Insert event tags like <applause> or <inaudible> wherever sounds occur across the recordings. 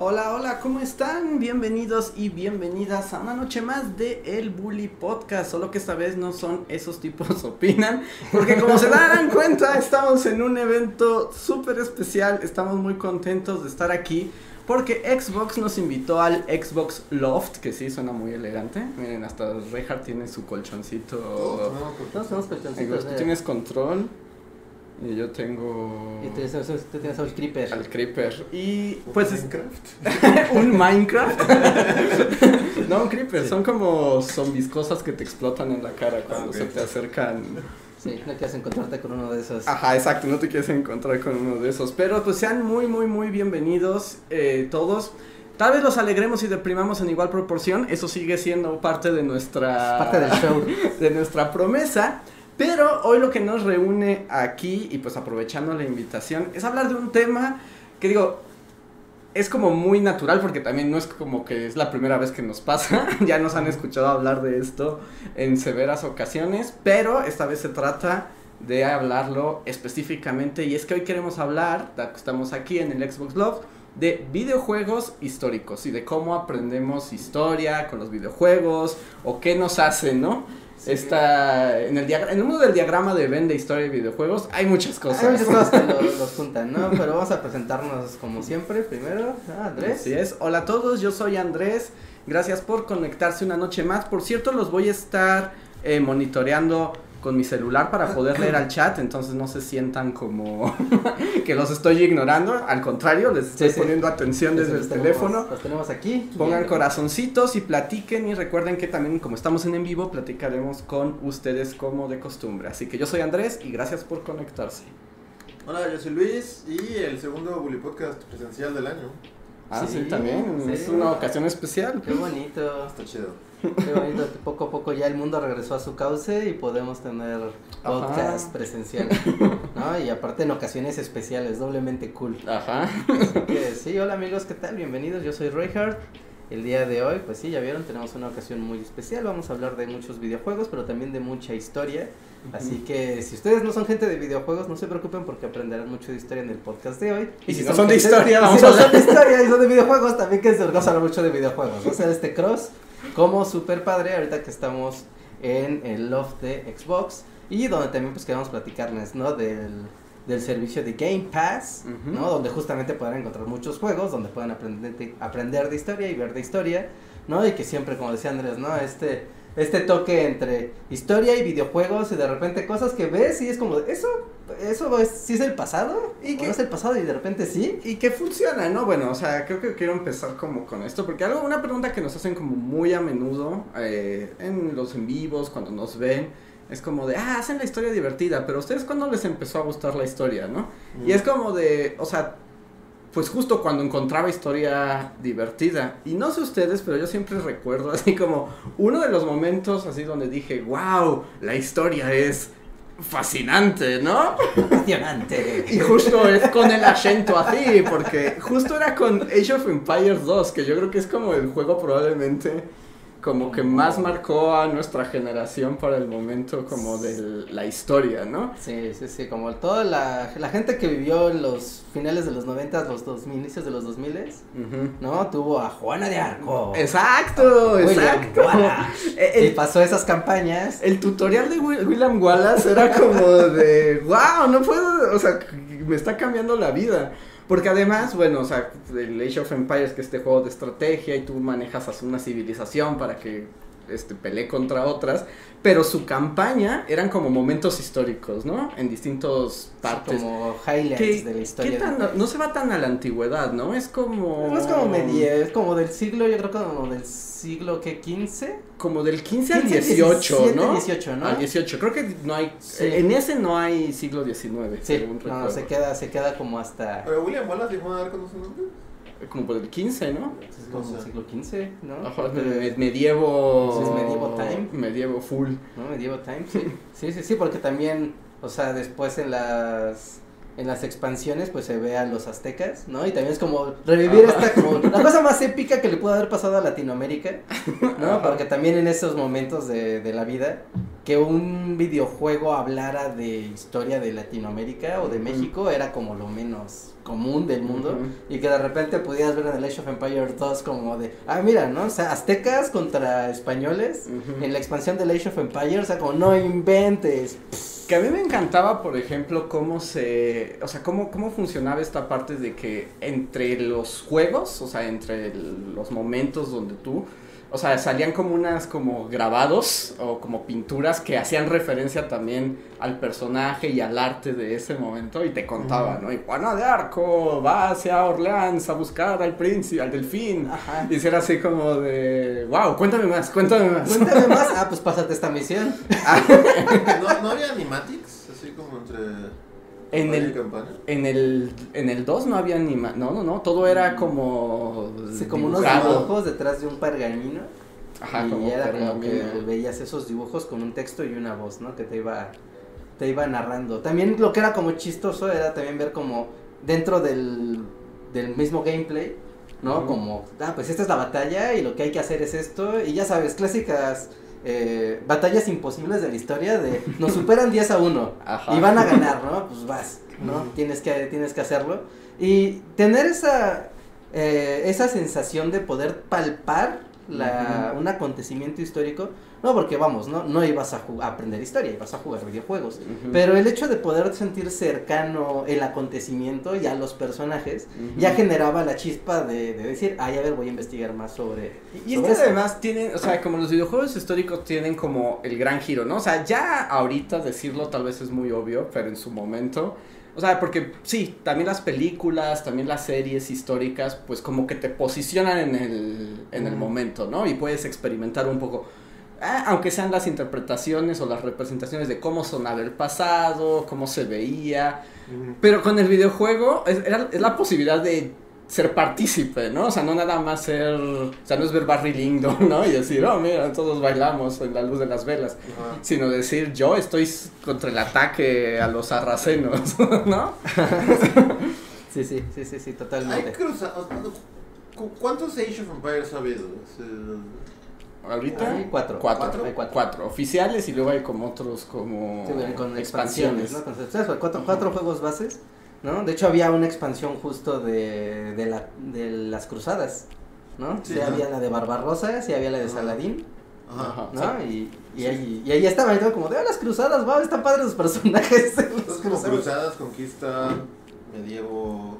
Hola, hola, ¿cómo están? Bienvenidos y bienvenidas a una noche más de El Bully Podcast, solo que esta vez no son esos tipos <laughs> opinan, porque como se darán cuenta, estamos en un evento súper especial, estamos muy contentos de estar aquí, porque Xbox nos invitó al Xbox Loft, que sí suena muy elegante, miren, hasta Reinhardt tiene su colchoncito, Todos tenemos colchoncitos. tienes control, y yo tengo... Y tú tienes, tú tienes al creeper. Al Creeper. Y pues es <laughs> un Minecraft. <laughs> no, un Creeper. Son como zombies, cosas que te explotan en la cara cuando se te acercan. Sí, no quieres encontrarte con uno de esos. Ajá, exacto. No te quieres encontrar con uno de esos. Pero pues sean muy, muy, muy bienvenidos eh, todos. Tal vez los alegremos y deprimamos en igual proporción. Eso sigue siendo parte de nuestra. Parte del show. <laughs> de nuestra promesa. Pero hoy lo que nos reúne aquí, y pues aprovechando la invitación, es hablar de un tema que digo, es como muy natural porque también no es como que es la primera vez que nos pasa, <laughs> ya nos han escuchado hablar de esto en severas ocasiones, pero esta vez se trata de hablarlo específicamente y es que hoy queremos hablar, estamos aquí en el Xbox Love, de videojuegos históricos y de cómo aprendemos historia con los videojuegos o qué nos hace, ¿no? Está en el, diagra- en el mundo del diagrama de Venn de historia y videojuegos hay muchas cosas. Hay muchas cosas que <laughs> lo- los juntan, ¿no? Pero vamos a presentarnos como siempre. Primero, ah, Andrés. Así es. Hola a todos, yo soy Andrés. Gracias por conectarse una noche más. Por cierto, los voy a estar eh, monitoreando con mi celular para poder leer al chat, entonces no se sientan como <laughs> que los estoy ignorando. Al contrario, les estoy Sí, sí. poniendo atención desde el tenemos- teléfono. Los tenemos aquí. Pongan Bien. corazoncitos y platiquen y recuerden que también como estamos en en vivo platicaremos con ustedes como de costumbre. Así que yo soy Andrés y gracias por conectarse. Hola, yo soy Luis y el segundo Bully Podcast presencial del año. Ah, sí, Sí, también. sí. Es una ocasión especial. Qué bonito. Está chido. Qué bonito poco a poco ya el mundo regresó a su cauce y podemos tener podcast Ajá. presencial. ¿No? Y aparte en ocasiones especiales, doblemente cool. Ajá. Así que sí, hola amigos, ¿qué tal? Bienvenidos, yo soy Reinhardt. El día de hoy, pues sí, ya vieron, tenemos una ocasión muy especial. Vamos a hablar de muchos videojuegos, pero también de mucha historia. Así que si ustedes no son gente de videojuegos, no se preocupen porque aprenderán mucho de historia en el podcast de hoy. Y si no son de historia, vamos si a no hablar. son de historia y son de videojuegos, también que se a hablar mucho de videojuegos. O sea, este cross como super padre ahorita que estamos en el loft de Xbox y donde también pues queremos platicarles, ¿no? Del, del servicio de Game Pass. ¿no? Donde justamente podrán encontrar muchos juegos, donde puedan aprender de, aprender de historia y ver de historia, ¿no? Y que siempre, como decía Andrés, ¿no? Este, este toque entre historia y videojuegos y de repente cosas que ves y es como, ¿eso, eso es, sí es el pasado? ¿Y ¿Y qué- no es el pasado y de repente sí? Y que funciona, ¿no? Bueno, o sea, creo que quiero empezar como con esto, porque algo, una pregunta que nos hacen como muy a menudo eh, en los en vivos, cuando nos ven, es como de, ah, hacen la historia divertida, pero ustedes cuándo les empezó a gustar la historia, ¿no? Y es como de, o sea, pues justo cuando encontraba historia divertida. Y no sé ustedes, pero yo siempre recuerdo <laughs> así como uno de los momentos así donde dije, wow, la historia es fascinante, ¿no? Apasionante. Y justo es con el acento así, porque justo era con Age of Empires 2, que yo creo que es como el juego probablemente como que más marcó a nuestra generación para el momento como de la historia, ¿no? Sí, sí, sí, como toda la, la gente que vivió en los finales de los 90, los 2000, inicios de los 2000, Ujú. ¿no? Tuvo a Juana de Arco. Exacto, William exacto. <laughs> Y pasó esas campañas. el tutorial de Wi- William Wallace era como de, <laughs> wow, no puedo, o sea, me está cambiando la vida. Porque además, bueno, o sea, el Age of Empires, que es este juego de estrategia y tú manejas a una civilización para que este, pelee contra otras, pero su campaña eran como momentos históricos, ¿no? En distintos partes. Como highlights ¿Qué- de la qué historia. tan- no se va tan a la antigüedad, ¿no? Es como... No es como medieval, es como del siglo, yo creo que como del siglo que 15. Como del 15 al 15, 18, 17, ¿no? 18, ¿no? Al 18. Creo que no hay. Sí. En ese no hay siglo XIX. Sí, según no, recuerdo. se queda, se queda como hasta. Pero William Wallace y Juan Arco no son nombres. Como por el 15, ¿no? Es como sé. siglo XV, ¿no? Ajá, medievo. Sí, es medievo time. Medievo full. ¿no? Medieval Time, sí. sí, sí, sí, porque también, o sea, después en las en las expansiones pues se ve a los aztecas, ¿no? Y también es como revivir Ajá. esta como la cosa más épica que le pudo haber pasado a Latinoamérica, ¿no? Ajá. Porque también en esos momentos de, de la vida que un videojuego hablara de historia de Latinoamérica o de. México era como lo menos común del mundo y que de repente pudieras ver en el Age of Empires 2 como de, ah, mira, ¿no? O sea, aztecas contra españoles en la expansión del Age of Empires, o sea, como no inventes. Que a mí me encantaba, por ejemplo, cómo se, o sea, cómo, cómo funcionaba esta parte de que entre los juegos, o sea, entre el- los momentos donde tú, o sea, salían como unas como grabados o como pinturas que hacían referencia también al personaje y al arte de ese momento y te contaban, ¿no? Y Juana de Arco va hacia Orleans a buscar al príncipe, al delfín. Ajá. Y era así como de, wow, cuéntame más, cuéntame más. Cuéntame más. <laughs> Ah, pues pásate esta misión. ¿No, ¿No había animatics? Así como entre. En el. En el, en el 2 no había anima, no, no, no, todo era como Sí, como unos dibujos detrás de un pergamino. Ajá, y como era como que veías esos dibujos con un texto y una voz, ¿no? Que te iba, te iba narrando. También lo que era como chistoso era también ver como dentro del, del mismo gameplay, ¿no? Como, ah, pues esta es la batalla y lo que hay que hacer es esto. Y ya sabes, clásicas eh, batallas imposibles de la historia de nos superan 10 a 1 <laughs> Ajá. y van a ganar, ¿no? Pues vas, ¿no? Tienes que, tienes que hacerlo. Y tener esa, eh, esa sensación de poder palpar la, un acontecimiento histórico, no porque vamos, no, no ibas a, a aprender historia, ibas a jugar videojuegos. Pero el hecho de poder sentir cercano el acontecimiento y a los personajes ya generaba la chispa de, de decir, ay, a ver, voy a investigar más sobre. Y es sobre que eso". además tienen, o sea, como los videojuegos históricos tienen como el gran giro, ¿no? O sea, ya ahorita decirlo tal vez es muy obvio, pero en su momento, o sea, porque sí, también las películas, también las series históricas, pues como que te posicionan en el, en el momento, ¿no? Y puedes experimentar un poco. Ah, aunque sean las interpretaciones o las representaciones de cómo sonaba el pasado, cómo se veía, pero con el videojuego es, era- es la posibilidad de ser partícipe, ¿no? O sea, no nada más ser, o sea, no es ver Barry Lyndon, <laughs> ¿no? Y decir, oh, mira, todos bailamos en la luz de las velas, sino decir, yo estoy contra el ataque a los sarracenos, <laughs> ¿no? <laughs> Sí, sí, sí, sí, sí, Hay totalmente. ¿cu- ¿Cuántos Age of Empires ha habido? Ahorita, Hay cuatro. cuatro, Hay cuatro. cuatro oficiales y luego hay como otros como Sí, con expansiones. expansiones, ¿no? Con-. Cuatro, cuatro juegos bases, ¿no? De hecho había una expansión justo de, de, la, de las cruzadas, ¿no? Sí, había la de Barbarrosa, sí había la de. Saladín, Ajá. ¿no? Y, y, Sí. ahí, y ahí estaban, y todo como de, "Ah, las cruzadas, wow, están padres los personajes <laughs> como cruzadas". cruzadas, conquista, medievo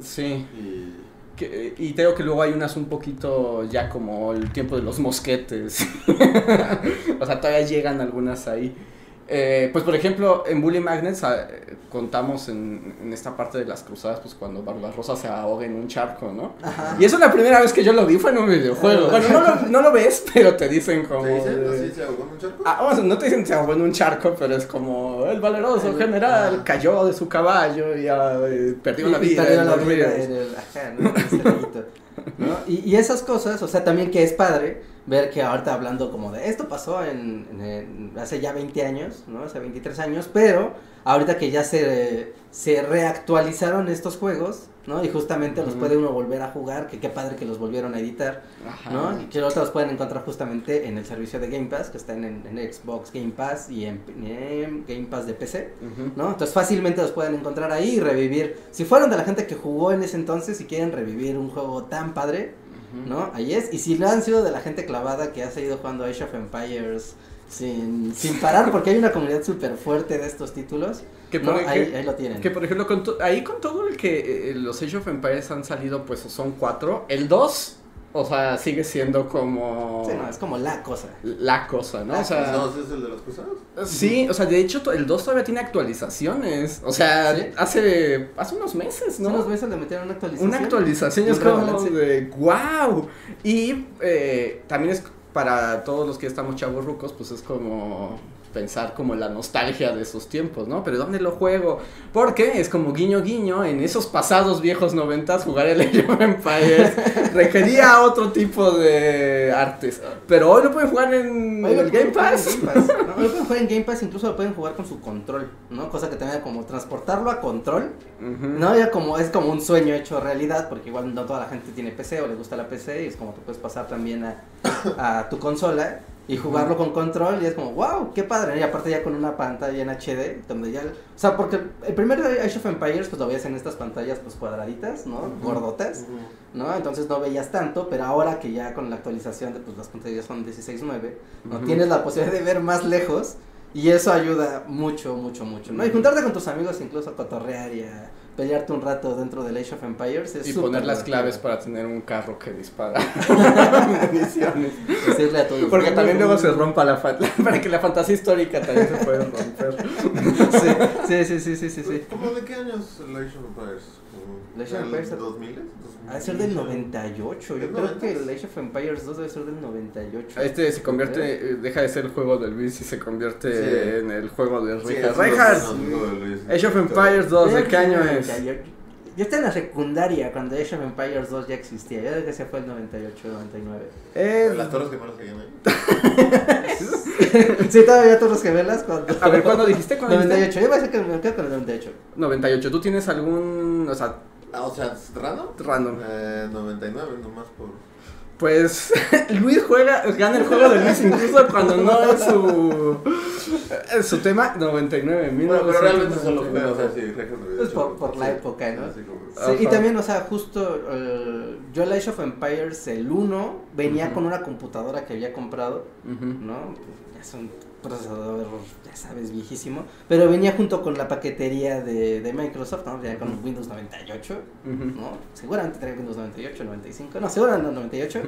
Sí. y. Que- y tengo que luego hay unas un poquito ya como el tiempo de los mosquetes. <laughs> o sea, todavía llegan algunas ahí. Eh, pues por ejemplo, en Bully Magnets ah, eh, contamos en, en esta parte de las cruzadas, pues cuando Barbarosa se ahoga en un charco, ¿no? Ajá. Y eso la primera vez que yo lo vi fue en un videojuego. Bueno, no lo, no lo ves, <laughs> pero te dicen como... ¿Te dicen? de- ¿Así se ahogó en un charco? Ah, vamos, no te dicen se ahogó en un charco, pero es como el valeroso El- general ah. cayó de su caballo y ah, eh, perdió la vida perdió en la vida en el- ajá, ¿no? ¿No? Y, y esas cosas, o sea, también que es padre ver que ahorita hablando como de esto pasó en- en- hace ya 20 años, ¿no? Hace 23 años, pero ahorita que ya se, se reactualizaron estos juegos, ¿no? Y justamente los puede uno volver a jugar, que qué padre que los volvieron a editar, Ajá. ¿no? Y que los pueden encontrar justamente en el servicio de Game Pass, que está en, en Xbox Game Pass y en, en Game Pass de PC. ¿no? Entonces fácilmente los pueden encontrar ahí y revivir. Si fueron de la gente que jugó en ese entonces y quieren revivir un juego tan padre. ¿no? Ahí es. Y si lo han sido de la gente clavada que ha seguido jugando Age of Empires sin, sin parar, porque hay una comunidad súper fuerte de estos títulos, Que ¿no? por, ahí, que- ahí lo tienen. que por ejemplo, con to- ahí con todo el que eh, los Age of Empires han salido, pues son cuatro. El 2, o sea, sigue siendo como Sí, no, es como la cosa. la cosa, ¿no? La O sea, ¿No es el de las cruzadas? sí, o sea, de hecho el 2 todavía tiene actualizaciones. O sea, ¿Sí? hace, hace unos meses, ¿no? ¿No? unos meses le metieron una actualización? Una actualización es como de wow. Y eh, también es para todos los que estamos chavos rucos, pues es como pensar como la nostalgia de esos tiempos, ¿no? Pero ¿dónde lo juego? Porque es como guiño guiño, en esos pasados viejos noventas jugar el <laughs> Age of Empires requería otro tipo de artes. Pero hoy lo pueden jugar en, Hoy el Game jugar en Pass. Game Pass, ¿no? Lo pueden <laughs> jugar en Game Pass, incluso lo pueden jugar con su control, ¿no? Cosa que tenga como transportarlo a control. ¿no? Ya como es como un sueño hecho realidad, porque igual no toda la gente tiene PC o le gusta la PC y es como te puedes pasar también a, a tu consola y jugarlo con control y es como, wow, qué padre, y aparte ya con una pantalla en HD, donde ya, o sea, porque el primer Age of Empires pues lo veías en estas pantallas pues cuadraditas, ¿no? Gordotas. ¿no? Entonces no veías tanto, pero ahora que ya con la actualización de pues las pantallas son 16.9, ¿no? Tienes la posibilidad de ver más lejos y eso ayuda mucho, mucho, mucho, ¿no? Y juntarte con tus amigos incluso a cotorrear y a pelearte un rato dentro del Age of Empires es Y poner las divertido. claves para tener un carro que dispara <laughs> municiones. Decirle a todos. Porque también luego se rompa la <laughs> para que la fantasía histórica también se pueda romper. <laughs> Sí, sí, sí, sí, sí, sí. ¿Cómo de qué años el Age of Empires? El Age of Empires- ¿2000? Ha de ser del 98, yo ¿Es creo que 90? el Age of Empires 2 debe ser del 98. Este se convierte, eh, deja de ser el juego de Luis y se convierte Sí. en el juego de Sí, nos dijo Luis. Age of Empires 2, ¿de qué año es? 98. Yo estaba en la secundaria cuando Age of Empires 2 ya existía. Yo creo que se fue el 98, 99. Es- Las torres gemelas que hay <laughs> ahí. sí, todavía Torres Gemelas cuando... A ver, ¿cuándo dijiste? ¿Cuándo dijiste? 98. Yo voy a decir que me quedo con el 98. 98. ¿Tú tienes algún, o sea, Ah, o sea, ¿random? random? Eh, 99 nomás por... Pues <laughs> Luis juega, gana el juego de Luis incluso cuando no es su, es su tema 99, Bueno, pero realmente solo 1999. o sea, sí, Es por- por la sí, época, ¿no? como- Sí, y también, o sea, justo eh, yo el Age of Empires, el 1, venía con una computadora que había comprado, Ujú. ¿no? Ya es un procesador, ya sabes, viejísimo. Pero venía junto con la paquetería de, de Microsoft, ¿no? Ya con Windows 98. Ujú. ¿no? Seguramente traía Windows 98, 95, no, seguramente no, 98.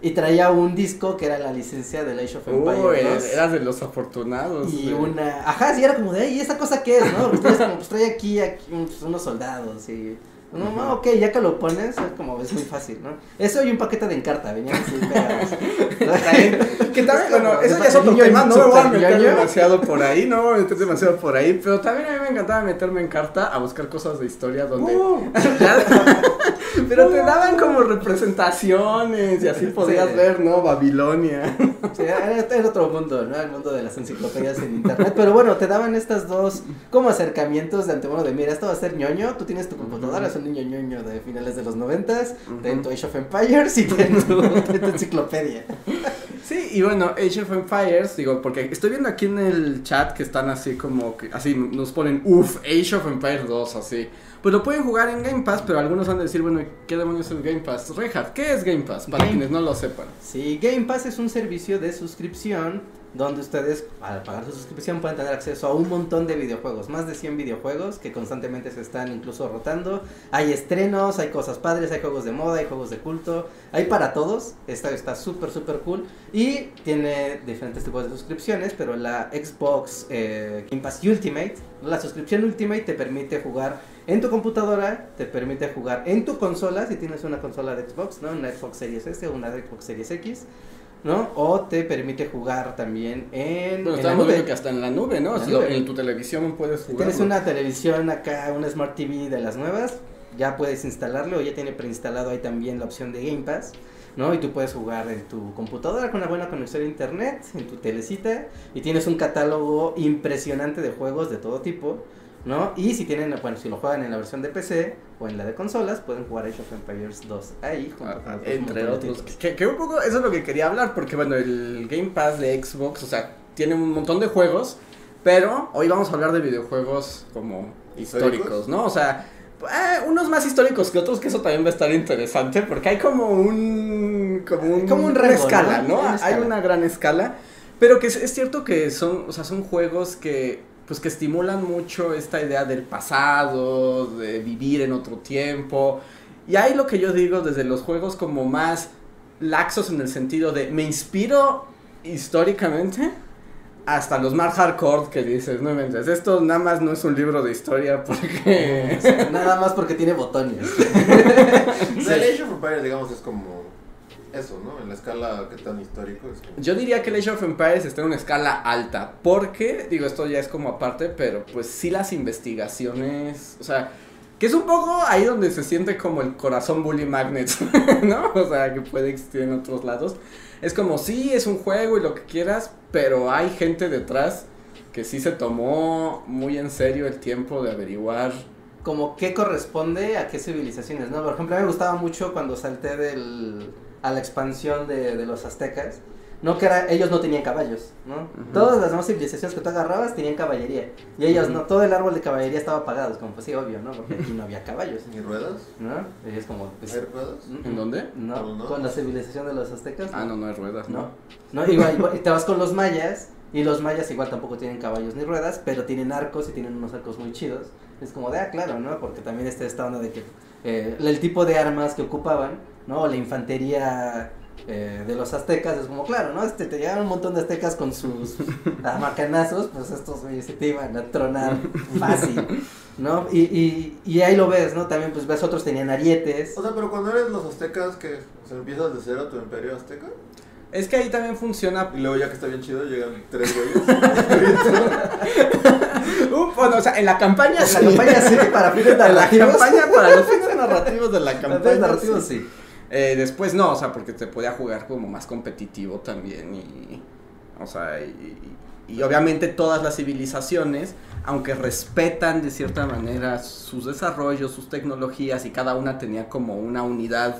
Y traía un disco que era la licencia del Age of Uy, Empires 2. eras de los afortunados. Y de- una, ajá, sí, era como de, ¿y esa cosa qué es, no? Ustedes como, pues trae aquí, aquí pues, unos soldados y... No, no, Ujú. ok, ya que lo pones, es como, es muy fácil, ¿no? Eso y un paquete de encarta, venían así pegados. <laughs> Que también, bueno, Es eso ya es otro tema, no me voy a meter demasiado por ahí, no me voy a meter demasiado por ahí, pero también a mí me encantaba meterme en carta a buscar cosas de historia donde... Uh, <laughs> <laughs> pero te daban como representaciones y así podías Sí. ver, ¿no? Babilonia. sí, era, otro mundo, ¿no? El mundo de las enciclopedias en internet. Pero bueno, te daban estas dos como acercamientos de antemano de, mira, esto va a ser ñoño, tú tienes tu computadora, un niño ñoño de finales de los noventas, ten tu Age of Empires y ten tu, <laughs> ten tu enciclopedia. Sí, y bueno, Age of Empires, digo, porque estoy viendo aquí en el chat que están así como que, así nos ponen, uff, Age of Empires 2, así. Pues lo pueden jugar en Game Pass, pero algunos van a decir, bueno, ¿qué demonios es Game Pass? Reinhardt, ¿qué es Game Pass? Para Game- quienes no lo sepan. Sí, Game Pass es un servicio de suscripción donde ustedes al pagar su suscripción pueden tener acceso a un montón de videojuegos, más de 100 videojuegos que constantemente se están incluso rotando. Hay estrenos, hay cosas padres, hay juegos de moda, hay juegos de culto, hay para todos. Esta está súper, súper cool y tiene diferentes tipos de suscripciones, pero la Xbox eh, Game Pass Ultimate, la suscripción Ultimate te permite jugar en tu computadora, te permite jugar en tu consola, si tienes una consola de Xbox, ¿no? Una Xbox Series S o una Xbox Series X, ¿no? O te permite jugar también en, Bueno, en nube. viendo que hasta en la nube, ¿no? En Si nube. tu televisión puedes Si jugar. tienes una televisión acá, una Smart TV de las nuevas, ya puedes instalarlo, o ya tiene preinstalado ahí también la opción de Game Pass, ¿no? Y tú puedes jugar en tu computadora con una buena conexión a internet, en tu telecita, y tienes un catálogo impresionante de juegos de todo tipo, ¿no? Y si tienen, bueno, si lo juegan en la versión de PC o en la de consolas, pueden jugar Age of Empires 2 ahí, junto Ah, Entre otros. Que, que un poco eso es lo que quería hablar, porque bueno, el Game Pass de Xbox, o sea, tiene un montón de juegos, pero hoy vamos a hablar de videojuegos como históricos, ¿Históricos? ¿no? O sea, eh, unos más históricos que otros, que eso también va a estar interesante, porque hay como un. como un. Como un rango, escala, ¿no? Hay escala. una gran escala, pero que es, es cierto que son, o sea, son juegos que pues que estimulan mucho esta idea del pasado, de vivir en otro tiempo. Y hay lo que yo digo desde los juegos como más laxos en el sentido de me inspiro históricamente hasta los más hardcore que dices, no inventes, esto nada más no es un libro de historia porque... <laughs> Nada más porque tiene botones. <laughs> <laughs> El Age of Empires, digamos, es como eso, ¿no? En la escala que tan histórico es como... Yo diría que el Age of Empires está en una escala alta, porque, digo, esto ya es como aparte, pero pues sí las investigaciones, o sea, que es un poco ahí donde se siente como el corazón Bully Magnets, <laughs> ¿no? O sea, que puede existir en otros lados. Es como, sí, es un juego y lo que quieras, pero hay gente detrás que sí se tomó muy en serio el tiempo de averiguar. Como qué corresponde a qué civilizaciones, ¿no? Por ejemplo, a mí me gustaba mucho cuando salté del, a la expansión de, de los aztecas. No que era, ellos no tenían caballos, ¿no? Ujú. Todas las demás civilizaciones que tú agarrabas tenían caballería. Y ellos Ujú. no, todo el árbol de caballería estaba apagado. Es como, pues sí, obvio, ¿no? Porque aquí no había caballos, ¿Y ruedas? ¿no? Y es como, pues. ¿Hay ruedas? ¿En dónde? No, ¿No? con la civilización de los aztecas. Ah, no, no hay ruedas, No. ¿no? No, igual, igual, y te vas con los mayas, y los mayas igual tampoco tienen caballos ni ruedas, pero tienen arcos y tienen unos arcos muy chidos. Es como de, ah, claro, ¿no? Porque también está esta onda de que eh, el tipo de armas que ocupaban, ¿no? La infantería eh, de los aztecas, es como, claro, ¿no? Este, te llegan un montón de aztecas con sus <laughs> macanazos, pues estos güeyes se te iban a tronar <laughs> fácil, ¿no? Y, y, y ahí lo ves, ¿no? También, pues ves, otros tenían arietes. O sea, pero cuando eres los aztecas, que o sea, empiezas de cero tu imperio azteca, Es que ahí también funciona y luego ya que está bien chido, llegan tres güeyes. <laughs> Uh, bueno, o sea, en la campaña La sí. campaña sí, para fines En la narrativos. campaña, para los fines narrativos de la campaña. narrativos sí. sí. Eh, después no, o sea, porque te podía jugar como más competitivo también y. O sea, y, obviamente todas las civilizaciones, aunque respetan de cierta manera sus desarrollos, sus tecnologías y cada una tenía como una unidad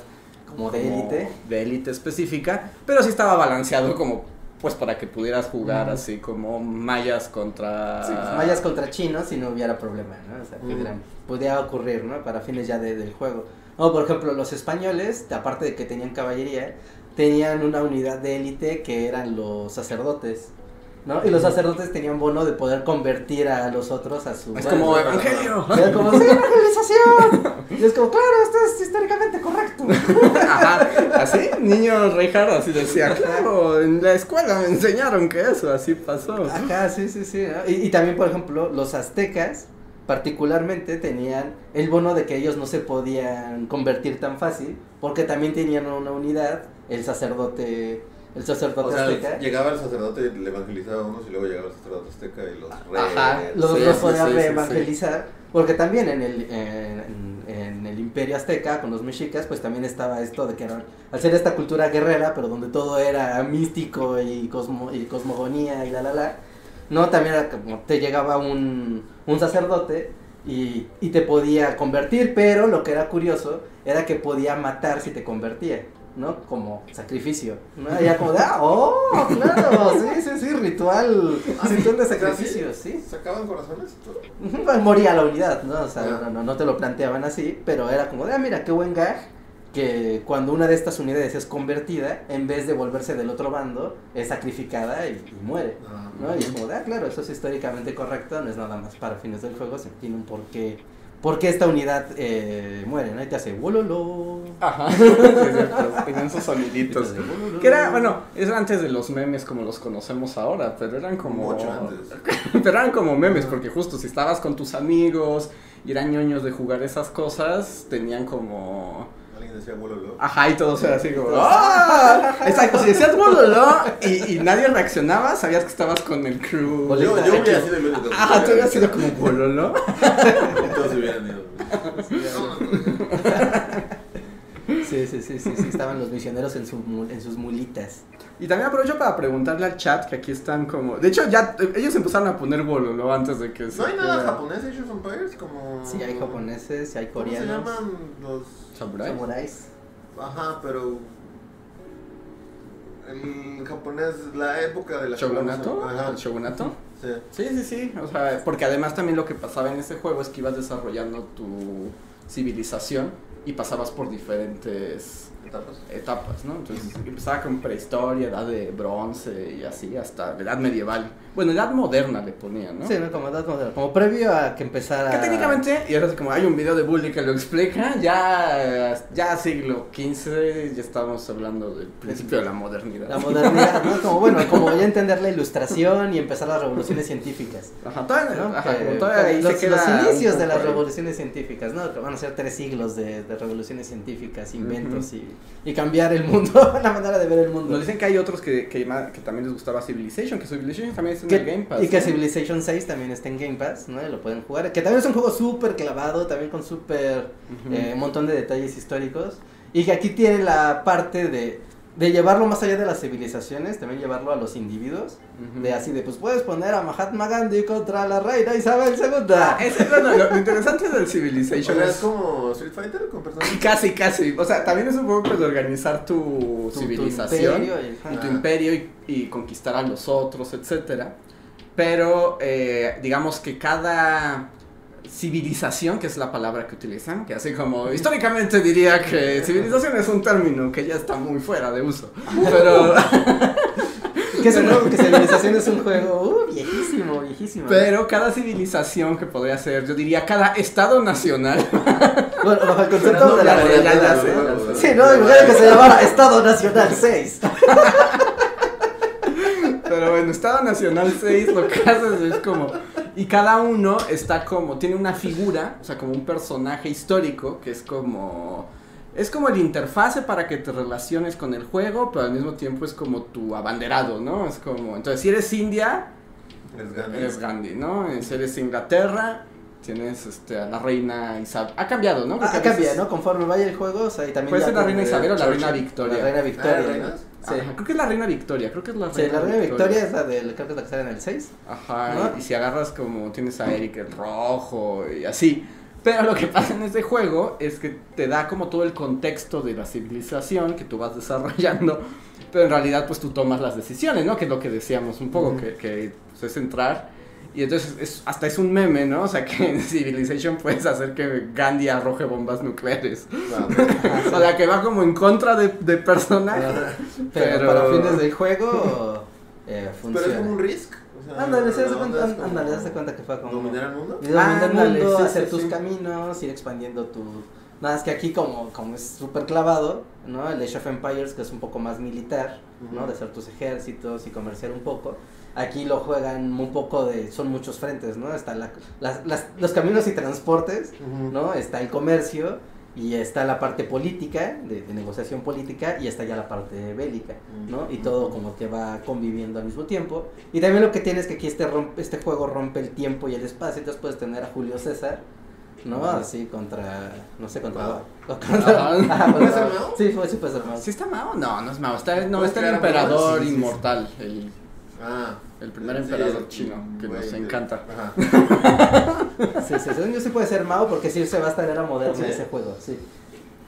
Como de élite. de élite específica, pero sí estaba balanceado como pues para que pudieras jugar así como mayas contra Sí, pues, mayas contra chinos y no hubiera problema, ¿no? O sea, pudieran- podía ocurrir, ¿no? Para fines ya de- del juego. O, por ejemplo, los españoles, aparte de que tenían caballería, tenían una unidad de élite que eran los sacerdotes, ¿no? Y los sacerdotes tenían bono de poder convertir a los otros a su... Es bueno, como evangelio. <laughs> Era como, ¡sí, evangelización! Y es como, claro, esto es históricamente correcto. <laughs> Ajá, así, niño Reinhardt así decía, claro, en la escuela me enseñaron que eso así pasó. Ajá, sí, sí, sí. ¿no? Y, y también, por ejemplo, los aztecas particularmente tenían el bono de que ellos no se podían convertir tan fácil, porque también tenían una unidad, el sacerdote, el sacerdote O sea, azteca. llegaba el sacerdote y le evangelizaba a unos y luego llegaba el sacerdote azteca y los re... Ajá, Los, Sí, los sí, podía sí, reevangelizar, porque también en el, en, en el imperio azteca, con los mexicas, pues también estaba esto de que eran, al ser esta cultura guerrera, pero donde todo era místico y, cosmo, y cosmogonía y la la la, no, también era como te llegaba un, un sacerdote y, y te podía convertir, pero lo que era curioso era que podía matar si te convertía. ¿no? Como sacrificio, ¿no? Ya como de, ah, oh, claro, sí, sí, sí, ritual, ritual de sacrificio, sí. ¿Sacaban corazones y pues, moría la unidad, ¿no? O sea, Ah. no, no, no te lo planteaban así, pero era como de, ah, mira, qué buen gag, que cuando una de estas unidades es convertida, en vez de volverse del otro bando, es sacrificada y, y muere, ¿no? Y es como ah, claro, eso es históricamente correcto, no es nada más para fines del juego, se tiene un porqué, por qué esta unidad eh, muere, ¿no? Y te hace, wololo. Ajá, <laughs> tenían sus soniditos. Que era, bueno, es antes de los memes como los conocemos ahora, pero eran como... Mucho antes. <laughs> pero eran como memes, porque justo si estabas con tus amigos y eran ñoños de jugar esas cosas, tenían como... Alguien decía bololo. Ajá, y todos era así como... ¡Ah! Exacto, si decías bololo y, y nadie reaccionaba, sabías que estabas con el crew. Yo, yo hubiera sido el único. Ajá, tú hubiera hubieras sido como bololo. Y <laughs> todos hubieran ido. Sí, sí, sí, sí, sí, estaban los misioneros en, su, en sus mulitas. Y también aprovecho para preguntarle al chat que aquí están como... De hecho, ya eh, ellos empezaron a poner bololo antes de que se... ¿No hay nada japonés Age of Empires? Como... Sí, hay japoneses, hay ¿Cómo se coreanos, llaman los...? Samuráis. Ajá, pero... El japonés, la época de la ¿Shogunato? Ajá. ¿El shogunato? Sí. Sí, sí, sí. O sea, porque además también lo que pasaba en ese juego es que ibas desarrollando tu civilización y pasabas por diferentes Etapas. etapas, ¿no? Entonces empezaba con prehistoria, edad de bronce y así hasta la edad medieval. Bueno, edad moderna le ponían, ¿no? Sí, ¿no? Como edad moderna. Como previo a que empezara. Que técnicamente, y ahora es como hay un video de Bully que lo explica, ya, ya siglo XV, ya estamos hablando del principio de la modernidad. La modernidad, ¿no? Como bueno, <laughs> como ya entender la ilustración y empezar las revoluciones científicas. Ajá, todavía, ¿no? ajá, Que- como todavía ahí los, se los inicios de las revoluciones científicas, ¿no? Que van a ser tres siglos de, de revoluciones científicas, inventos y, y cambiar el mundo, <laughs> la manera de ver el mundo. Nos dicen que hay otros que, que, también les gustaba Civilization, que Civilization también está en Game Pass. y que. Civilization 6 también está en Game Pass, ¿no? Y lo pueden jugar. Que también es un juego súper clavado, también con súper eh, un montón de detalles históricos. Y que aquí tiene la parte de, de llevarlo más allá de las civilizaciones, también llevarlo a los individuos. De así de, pues puedes poner a Mahatma Gandhi contra la reina Isabel II. Ah, ese es lo, interesante del O Civilization sea, es es como Street Fighter con personas. <laughs> casi, casi. O sea, también es un poco de organizar tu, Tu- tu civilización imperio y- y tu Ah. imperio y, y conquistar a los otros, etcétera. Pero eh, digamos que cada civilización, que es la palabra que utilizan, que así como históricamente diría que civilización es un término que ya está muy fuera de uso. Pero, <laughs> Que es un juego, que Civilización es un juego uh, viejísimo, viejísimo. pero cada civilización que podría ser, yo diría cada estado nacional. <laughs> Bueno, bajo el concepto de la realidad. sé. Sí, no, imagínate que se llamara Estado Nacional 6. <laughs> Pero bueno, Estado Nacional 6 lo que haces es como. Y cada uno está como. Tiene una figura, o sea, como un personaje histórico que es como. Es como el interfase para que te relaciones con el juego, pero al mismo tiempo es como tu abanderado, ¿no? Es como. Entonces, si eres India, Les ganan. eres Gandhi, ¿no? Si eres Inglaterra, tienes este, a la reina Isabel. Ha cambiado, ¿no? Ah, a cambia, veces- ¿no? Conforme vaya el juego, o sea, y también Puede ser la reina Isabel o la reina. Victoria. La reina Victoria. Ah, ¿no? ¿reinas? Sí. Ajá, creo que es la reina Victoria, creo que es la Sí, la reina Victoria es la del, creo que es la que sale en el 6. Ajá, ¿No? y, y si agarras como tienes a Eric el rojo y así. Pero lo que pasa en este juego es que te da como todo el contexto de la civilización que tú vas desarrollando, pero en realidad pues tú tomas las decisiones, ¿no? Que es lo que decíamos un poco, que, que pues, es entrar y entonces es, hasta es un meme, ¿no? O sea que en Civilization puedes hacer que Gandhi arroje bombas nucleares. <laughs> O sea que va como en contra de, de personajes. <laughs> Pero, Pero- para fines del juego, eh, Pero es como funciona. un Risk. Ándale, se das cuenta, que fue como... ¿Dominar el mundo? Dominar el mundo, sí, hacer sí, tus sí. caminos, ir expandiendo tu... Nada, es que aquí como, como es súper clavado, ¿no? El Age of Empires, que es un poco más militar, ¿no? De hacer tus ejércitos y comerciar un poco. Aquí lo juegan un poco de... Son muchos frentes, ¿no? Está la, las, las- los caminos y transportes. ¿no? Está el comercio y está la parte política, de, de negociación política, y está ya la parte bélica, ¿no? Y todo como que va conviviendo al mismo tiempo. Y también lo que tiene es que aquí este, rompe, este juego rompe el tiempo y el espacio, entonces puedes tener a Julio César, ¿no? Así contra, no sé, contra... <laughs> Contra- ¿Puede contra- ser Mao? Sí, fue, sí Mao. ¿Sí está Mao? No, no es Mao. Está, no, ¿Puedes está el emperador inmortal, el, Ah. el primer Sí, emperador chino, que nos encanta. Ajá. <laughs> Sí, sí, según yo sí puede ser Mao porque sí se va a estar era moderna Sí. ese juego, sí.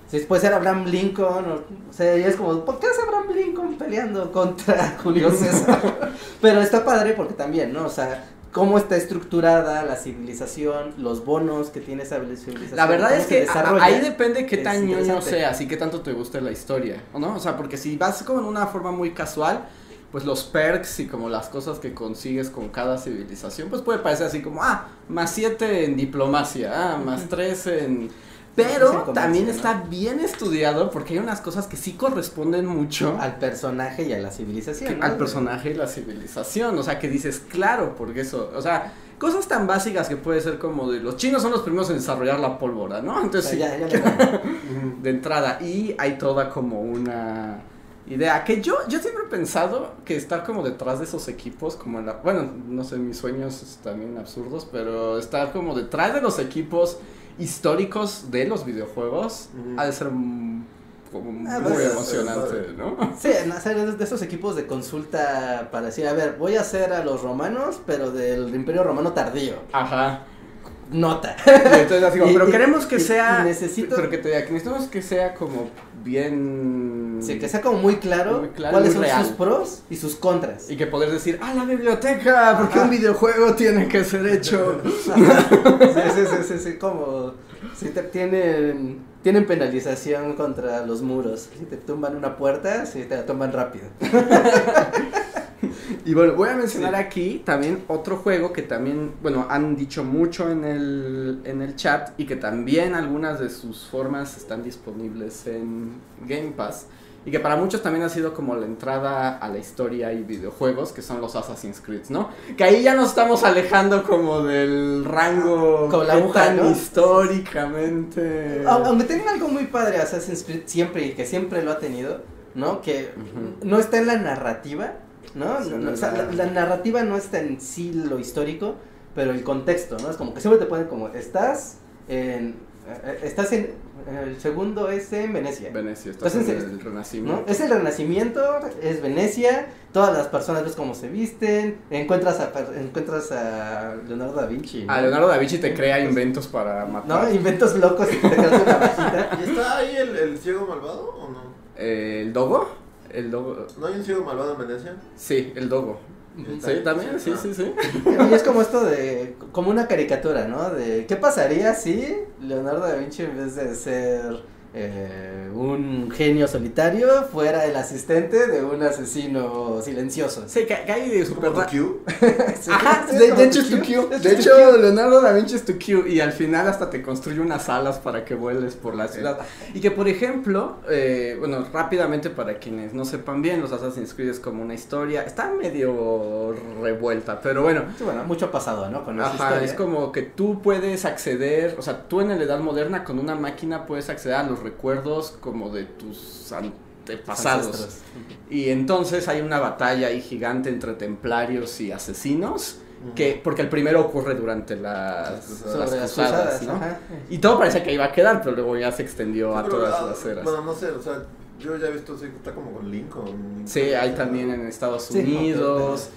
Sí, puede ser Abraham Lincoln, o, o sea, y es como, ¿por qué es Abraham Lincoln peleando contra <laughs> Julio César? Pero está padre porque también, ¿no? O sea, cómo está estructurada la civilización, los bonos que tiene esa civilización. La verdad es se que ahí depende qué tan ñoño seas y qué tanto te guste la historia, ¿o no? O sea, porque si vas como en una forma muy casual, pues los perks y como las cosas que consigues con cada civilización, pues puede parecer así como, ah, más 7 en diplomacia, ah, más 3 en... Tres en Pero también ¿no? está bien estudiado porque hay unas cosas que sí corresponden mucho Al personaje y a la civilización. al personaje y la civilización. O sea, que dices, claro, porque eso, o sea, cosas tan básicas que puede ser como de los chinos son los primeros en desarrollar la pólvora, ¿no? O Entonces, sea, ya, ya <laughs> de entrada. Y hay toda como una idea que yo, yo siempre he pensado que estar como detrás de esos equipos, como en la, bueno, no sé, mis sueños también absurdos, pero estar como detrás de los equipos históricos de los videojuegos ha de ser mm, como Ah, muy pues, emocionante, ¿no? Sí, hacer de de esos equipos de consulta para decir, a ver, voy a hacer a los romanos, pero del Imperio Romano tardío. Aja. Nota. Y entonces así como, <laughs> Y- pero y- queremos que y- sea, y necesito- pero que te diga, que necesitamos que sea como bien... Sí, que sea como muy claro, Muy claro, cuáles muy son real. sus pros y sus contras. Y que poder decir, ah, la biblioteca, porque un videojuego tiene que ser hecho. <laughs> sí, sí, sí, sí, sí, como si te tienen tienen penalización contra los muros. Si te tumban una puerta, si te la tumban rápido. <laughs> <laughs> Y bueno, voy a mencionar aquí también otro juego que también, bueno, han dicho mucho en el, en el chat y que también algunas de sus formas están disponibles en Game Pass. Y que para muchos también ha sido como la entrada a la historia y videojuegos, que son los Assassin's Creed, ¿no? Que ahí ya nos estamos alejando como del rango Como la aguja, tan ¿no? históricamente. Au- Aunque tienen algo muy padre Assassin's Creed siempre y que siempre lo ha tenido, ¿no? Que no está en la narrativa, ¿no? No, no, o sea, la- la, la narrativa no está en sí lo histórico, pero el contexto, ¿no? Es como que siempre te ponen como, estás en, eh, estás en, el segundo es en Venecia. Venecia, estás Entonces, en el ¿no? Renacimiento. Es el Renacimiento, es Venecia, todas las personas ves cómo se visten, encuentras a, encuentras a Leonardo da Vinci. ¿no? A Leonardo da Vinci te crea inventos para ¿No? matar. Inventos locos y te creas una. <laughs> ¿Y está ahí el, el ciego malvado o no? Eh, ¿El Dogo? El Dogo. ¿No hay un ciego malvado en Venecia? Sí, el Dogo. Sí, también, sí, sí, sí. Y es como esto de, como una caricatura, ¿no? De, ¿qué pasaría si Leonardo da Vinci en vez de ser eh, un genio solitario fuera el asistente de un asesino silencioso? Sí, que, que hay de super ¿Como ra- tu Q? <laughs> Sí, Ajá, sí, de, como de hecho es tu Q. De hecho, Q. Leonardo da Vinci es tu Q. Y al final hasta te construye unas alas para que vueles por la ciudad. Y que, por ejemplo, eh, bueno, rápidamente para quienes no sepan bien, los Assassin's Creed es como una historia. Está medio revuelta, pero bueno. Sí, bueno, mucho ha pasado, ¿no? Con Ajá, historia. es como que tú puedes acceder, o sea, tú en la edad moderna con una máquina puedes acceder a los recuerdos como de tus antepasados. Y entonces hay una batalla ahí gigante entre templarios y asesinos, que porque el primero ocurre durante las, las Sobre las cruzadas, cruzadas, ¿no? ajá. Y todo parecía que iba a quedar, pero luego ya se extendió a Sí, todas ah, las eras. Bueno, no sé, o sea, yo ya he visto, sí, está como con Lincoln. Sí, hay también en Estados Sí, Unidos,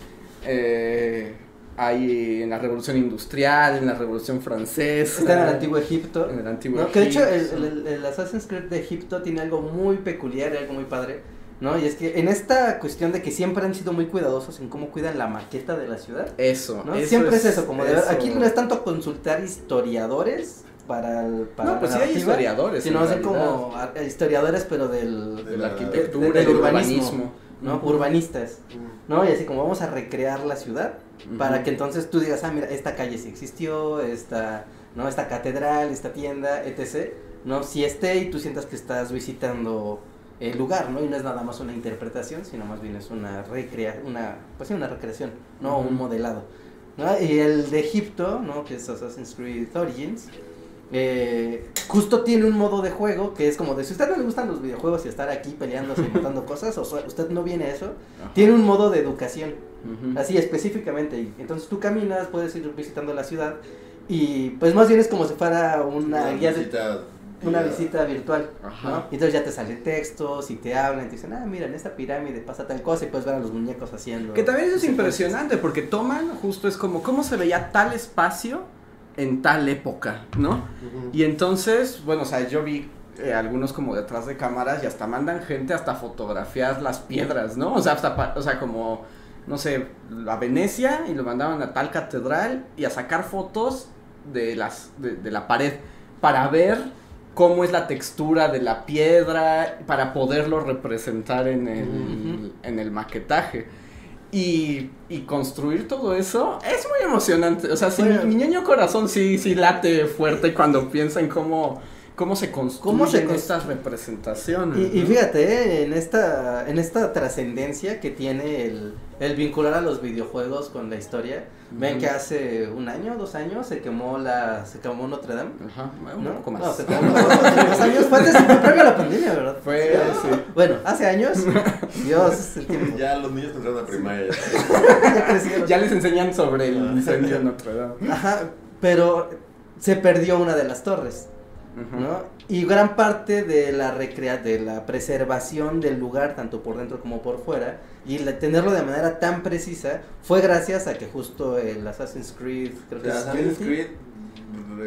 eh, hay en la Revolución Industrial, en la Revolución Francesa. Está en el antiguo Egipto. En el antiguo ¿no? Que de hecho el, Egipto. el- el Assassin's Creed de Egipto tiene algo muy peculiar y algo muy padre, ¿no? Y es que en esta cuestión de que siempre han sido muy cuidadosos en cómo cuidan la maqueta de la ciudad, Eso, ¿no? eso siempre es, eso, como de eso. aquí no es tanto consultar historiadores para el para No, pues sí hay historiadores. sino en hacer realidad. como historiadores pero del, de la la- arquitectura, de- del del urbanismo. urbanismo, ¿no? Urbanistas. ¿no? Y así como vamos a recrear la ciudad para que entonces tú digas, ah, mira, esta calle sí existió, esta, ¿no? Esta catedral, esta tienda, etc., ¿no? Si esté y tú sientas que estás visitando el lugar, ¿no? Y no es nada más una interpretación, sino más bien es una recrea, una, pues sí, una recreación, ¿no? Un modelado, ¿no? Y el de Egipto, ¿no? Que es Assassin's Creed Origins, eh, justo tiene un modo de juego que es como de si a usted no le gustan los videojuegos y estar aquí peleándose y matando <laughs> cosas, o usted no viene a eso, Ajá. tiene un modo de educación. Ujú. Así específicamente. y Entonces tú caminas, puedes ir visitando la ciudad y pues más bien es como si fuera una guía de visita. una guiada. visita virtual, Ajá. ¿no? Y entonces ya te salen textos y te hablan y te dicen, ah, mira, en esta pirámide pasa tal cosa y puedes ver a los muñecos haciendo. Que también eso es impresionante porque toman, justo es como, ¿cómo se veía tal espacio en tal época, ¿no? Y entonces, bueno, o sea, yo vi eh, algunos como detrás de cámaras y hasta mandan gente hasta fotografiar las piedras, ¿no? O sea, hasta, o sea, como, no sé, a Venecia y lo mandaban a tal catedral y a sacar fotos de las, de, de la pared para ver cómo es la textura de la piedra para poderlo representar en el, en el maquetaje. Y, y construir todo eso es muy emocionante. O sea, Bueno. mi, mi ñoño corazón sí, sí late fuerte cuando piensa en cómo, cómo se construyen ¿Cómo se estas representaciones. Y, fíjate, eh, en esta, en esta trascendencia que tiene el, el vincular a los videojuegos con la historia, ven que hace un año, dos años, se quemó la, se quemó Notre Dame. Ajá, un ¿no? poco más. No, se quemó dos años, fue antes, previo a la pandemia, ¿verdad? Fue, sí. Bueno, hace años, <laughs> Dios, el tiempo. Ya los niños entraron a primaria. <laughs> ya crecieron. Ya les enseñan sobre el incendio de Notre Dame. Ajá, pero se perdió una de las torres, ¿no? Y gran parte de la recrea de la preservación del lugar, tanto por dentro como por fuera, y la- tenerlo de manera tan precisa, fue gracias a que justo el Assassin's Creed, creo que Assassin's Creed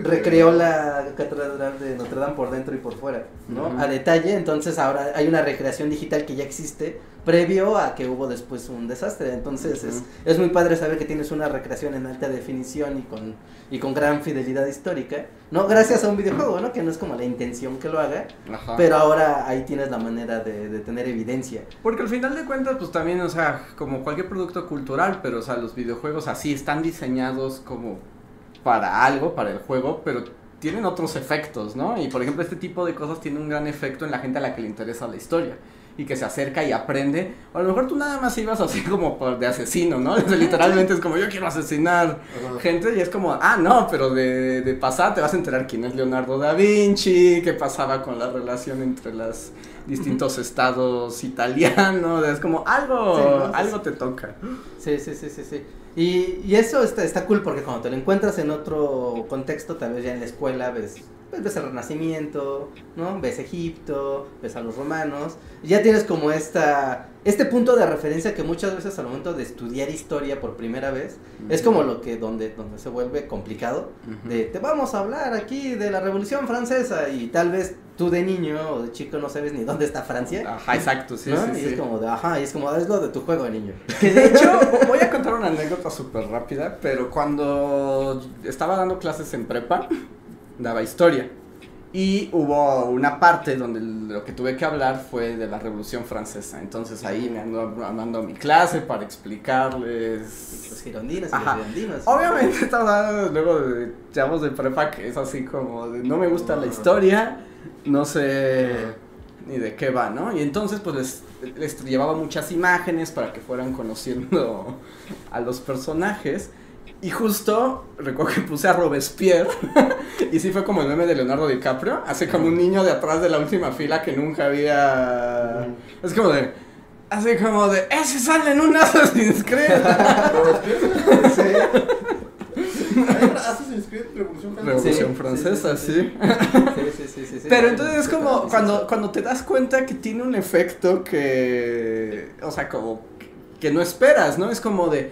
recreó la catedral de Notre Dame por dentro y por fuera, ¿no? A detalle, entonces ahora hay una recreación digital que ya existe previo a que hubo después un desastre, entonces es, es muy padre saber que tienes una recreación en alta definición y con, y con gran fidelidad histórica, ¿no? Gracias a un videojuego, ¿no? Que no es como la intención que lo haga, Ajá. pero ahora ahí tienes la manera de, de tener evidencia. Porque al final de cuentas, pues también, o sea, como cualquier producto cultural, pero, o sea, los videojuegos así están diseñados como para algo, para el juego, pero tienen otros efectos, ¿no? Y por ejemplo, este tipo de cosas tiene un gran efecto en la gente a la que le interesa la historia y que se acerca y aprende. O a lo mejor tú nada más ibas así como por de asesino, ¿no? <laughs> Literalmente es como yo quiero asesinar Ajá. gente y es como, ah, no, pero de, de pasada te vas a enterar quién es Leonardo da Vinci, qué pasaba con la relación entre los distintos estados italianos, es como algo, Sí, ¿no? algo te toca. Sí, sí, sí, sí, sí. Y, eso está, está cool porque cuando te lo encuentras en otro contexto, tal vez ya en la escuela ves, pues, ves el Renacimiento, ¿no? Ves Egipto, ves a los romanos, ya tienes como esta, este punto de referencia que muchas veces al momento de estudiar historia por primera vez, es como lo que donde, donde se vuelve complicado, Ujú. de te vamos a hablar aquí de la Revolución Francesa y tal vez tú de niño o de chico no sabes ni dónde está Francia. Ajá, exacto, sí, ¿no? sí, y sí. es como de, ajá, y es como, es lo de tu juego, niño. <laughs> Que de hecho, voy a contar una anécdota súper rápida, pero cuando estaba dando clases en prepa, daba historia. Y hubo una parte donde lo que tuve que hablar fue de la Revolución Francesa. Entonces ahí me ando mandando mi clase para explicarles. Los girondinos Ajá. los girondinos. Obviamente <laughs> estamos hablando luego de chavos de prepa que es así como de no me gusta la historia, no sé ni de qué va, ¿no? Y entonces pues les, les llevaba muchas imágenes para que fueran conociendo <laughs> a los personajes. Y justo recuerdo que puse a Robespierre <laughs> y sí fue como el meme de Leonardo DiCaprio, hace como un niño de atrás de la última fila que nunca había... Es como de... Así como de... ¡Ese sale en un Assassin's Creed! <laughs> Assassin's Creed Revolución Francesa. Revolución Sí, Francesa, sí, sí. sí, Sí, sí, sí, sí, sí. Pero entonces es como Sí, cuando, sí. cuando te das cuenta que tiene un efecto que, o sea, como que no esperas, ¿no? Es como de,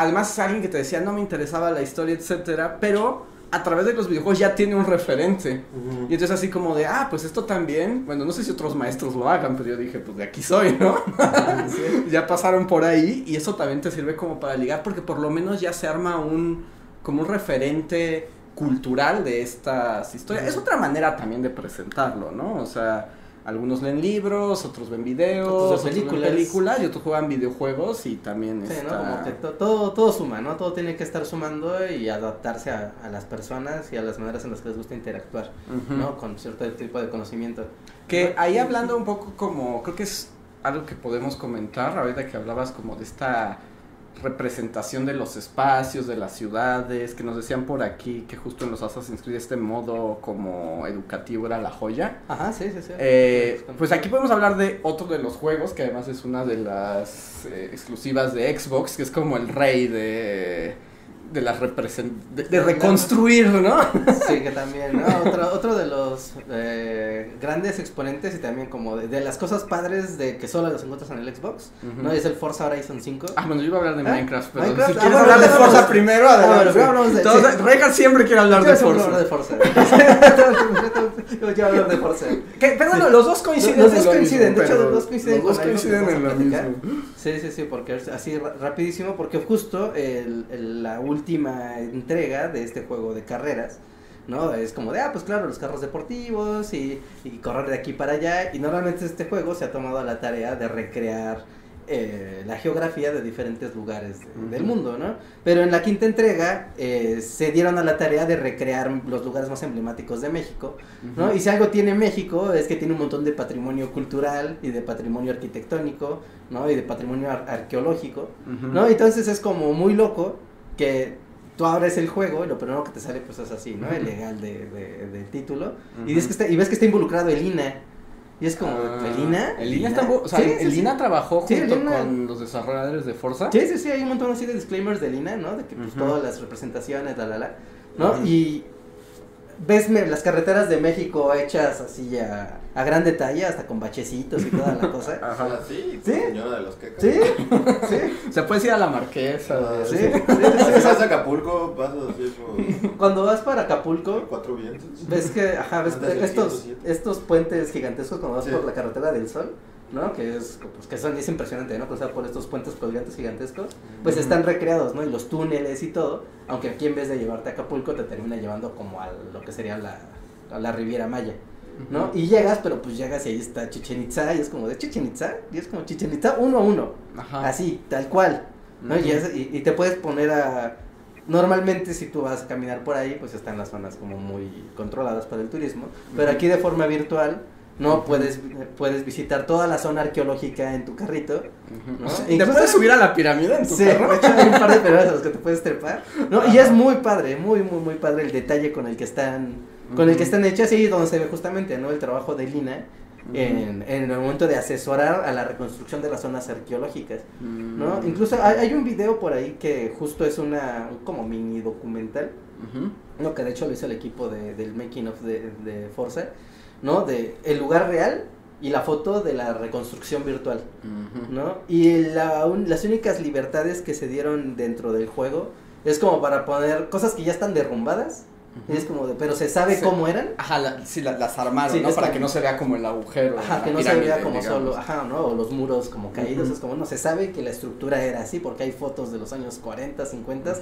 además es alguien que te decía no me interesaba la historia, etcétera, pero a través de los videojuegos ya tiene un referente. Y entonces así como de, ah, pues esto también, bueno, no sé si otros maestros lo hagan, pero yo dije, pues de aquí soy, ¿no? <laughs> Sí. <laughs> ya pasaron por ahí y eso también te sirve como para ligar porque por lo menos ya se arma un como un referente cultural de estas historias. Es otra manera también de presentarlo, ¿no? O sea, algunos leen libros, otros ven videos, Otros otros ven ven películas. películas y otros juegan videojuegos y también Sí, está... ¿no? Como que to- todo, todo suma, ¿no? Todo tiene que estar sumando y adaptarse a, a las personas y a las maneras en las que les gusta interactuar. ¿no? Con cierto tipo de conocimiento. Que ahí hablando un poco como, creo que es algo que podemos comentar, ahorita que hablabas como de esta representación de los espacios, de las ciudades, que nos decían por aquí que justo en los Assassin's Creed este modo como educativo era la joya. Ajá, sí, sí, sí. Eh, pues aquí podemos hablar de otro de los juegos, que además es una de las eh, exclusivas de Xbox, que es como el rey de, de las represent de, de reconstruir, ¿no? <laughs> Sí, que también, ¿no? Otro, otro de los eh, grandes exponentes y también como de, de las cosas padres de que solo los encuentras en el Xbox. ¿no? Es el Forza Horizon 5. Ah, bueno, yo iba a hablar de ¿Ah? Minecraft, pero Minecraft, si ah, quieres bueno, hablar de Forza primero, Ah, adelante. bueno, Entonces, siempre quiere hablar Yo de Forza. hablo de Forza. <laughs> Yo quiero hablar de Forza. Que- pero bueno, los dos coinciden. Los dos coinciden, mismo, de hecho, los dos coinciden Los dos coinciden en lo mismo. Sí, sí, sí, porque así ra- rapidísimo, porque justo el, el- la última entrega de este juego de carreras, ¿no? Es como de, ah, pues claro, los carros deportivos y, y correr de aquí para allá, y normalmente este juego se ha tomado a la tarea de recrear eh, la geografía de diferentes lugares de- del Ujú. mundo, ¿no? Pero en la quinta entrega eh, se dieron a la tarea de recrear los lugares más emblemáticos de México, ¿no? Y si algo tiene México es que tiene un montón de patrimonio cultural y de patrimonio arquitectónico, ¿no? Y de patrimonio ar- arqueológico, Ujú. ¿no? Entonces es como muy loco que tú abres el juego y lo primero que te sale pues es así, ¿no? El legal de, de- título. Y, ves que está, y ves que está involucrado el INA. Y es como, Ah, ¿el INA? El INA está, o sea, Sí, el sí. INA trabajó Sí, el junto con los desarrolladores de Forza. Sí, sí, sí, hay un montón así de disclaimers del INA, ¿no? De que pues, Ujú. todas las representaciones, la, la, la, ¿no? Ujú. Y ves las carreteras de México hechas así a, a gran detalle, hasta con bachecitos y toda la cosa. <laughs> Ajá. Sí, ¿Sí? señora de los quecas. ¿Sí? ¿Sí? <laughs> O sea, puedes ir a la marquesa. Ah, <laughs> Sí, sí, vas a Acapulco, vas así por Cuando vas para Acapulco, cuatro vientos. ves que, ajá, ves estos, 107. estos puentes gigantescos cuando vas Sí. por la carretera del sol, ¿no? Que es, pues, que son, es impresionante, ¿no? Cruzar por estos puentes colgantes gigantescos, pues están recreados, ¿no? Y los túneles y todo, aunque aquí en vez de llevarte a Acapulco te termina llevando como a lo que sería la, a la Riviera Maya. ¿no? Y llegas, pero pues llegas y ahí está Chichen Itza y es como de Chichen Itza y es como Chichen Itza uno a uno, Ajá. así, tal cual, ¿no? Y, es- y, y te puedes poner a... Normalmente si tú vas a caminar por ahí, pues están las zonas como muy controladas para el turismo, pero aquí de forma virtual, no puedes, puedes visitar toda la zona arqueológica en tu carrito. ¿no? O sea, ¿Te Incluso- puedes subir a la pirámide en tu Sí, carro? hay un par de pedazos a los que te puedes trepar, ¿no? Y es muy padre, muy, muy, muy padre el detalle con el que están, con el que están hechas y donde se ve justamente, ¿no? El trabajo de Lina en, en el momento de asesorar a la reconstrucción de las zonas arqueológicas, ¿no? Mm. Incluso hay, hay un video por ahí que justo es una, un como mini documental. ¿no? Que de hecho lo hizo el equipo de, del making of de, de Forza, ¿no? De el lugar real y la foto de la reconstrucción virtual. ¿no? Y la un- las únicas libertades que se dieron dentro del juego es como para poner cosas que ya están derrumbadas. Y es como de, pero se sabe Sí. cómo eran. Ajá, la- sí, la- las armaron, Sí, ¿no? Para como- que no se vea como el agujero. Ajá, que no se vea como digamos. solo, ajá, ¿no? O los muros como caídos, es como, no, se sabe que la estructura era así porque hay fotos de los años 40, 50.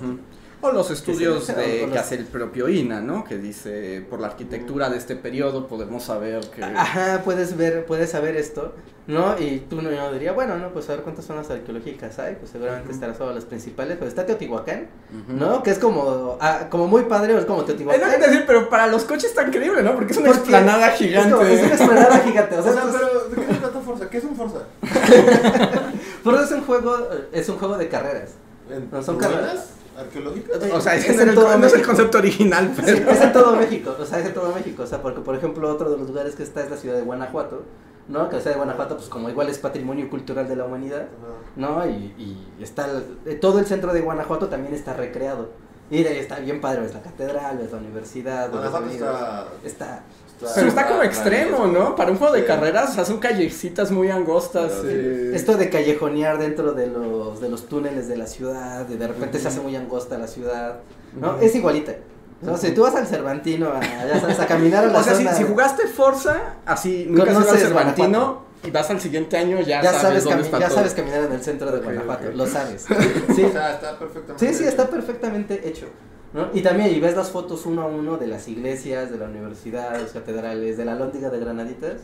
O los estudios se- de o los- que hace el propio INA, ¿no? Que dice, por la arquitectura de este periodo podemos saber que... Ajá, puedes ver, puedes saber esto, ¿no? Y tú no yo diría, bueno, no, pues a ver cuántas zonas arqueológicas hay, pues seguramente Ujú. estará solo las principales, pero está Teotihuacán. ¿no? Que es como, ah, como muy padre, es como Es lo Teotihuacán. que te decir, pero para los coches está increíble, ¿no? Porque es una Porque explanada Es, gigante. como- es una explanada gigante, o O sea, sea, esto es- pero ¿de qué se trata Forza? ¿Qué es un Forza? <laughs> Pero es un juego, es un juego de carreras. ¿En No, son carreras. Arqueológicas? O sea, Es ese es en el, todo no es el México. concepto original, Sí, pero... es en todo México, o sea, es en todo México, o sea, porque por ejemplo otro de los lugares que está es la ciudad de Guanajuato, ¿no? Que la ciudad de Guanajuato, pues como igual es patrimonio cultural de la humanidad. ¿no? Y, y está, el- eh, todo el centro de Guanajuato también está recreado. Y de ahí está bien padre, ves la catedral, ves la universidad, ves amigos. está, Está, Pero está como extremo. ¿no? Para un juego de Sí. carreras, o sea, son callecitas muy angostas. Sí. eh, Esto de callejonear dentro de los, de los túneles de la ciudad, y de repente se hace muy angosta la ciudad, ¿no? Ujú. Es igualita. O sea, si tú vas al Cervantino a, ya sabes, a caminar a la O sea, si, zona... si jugaste Forza, así, nunca has ido al Conoces Cervantino, Guanajuato. y vas al siguiente año, ya, ya sabes, sabes, dónde está ya todo. sabes caminar en el centro de Ok, Guanajuato, ok. lo sabes. <laughs> Sí, O sea, está perfectamente. sí, sí, está perfectamente hecho. ¿No? Y también, y ves las fotos uno a uno de las iglesias, de la universidad, de las catedrales, de la Lóndiga de Granaditas,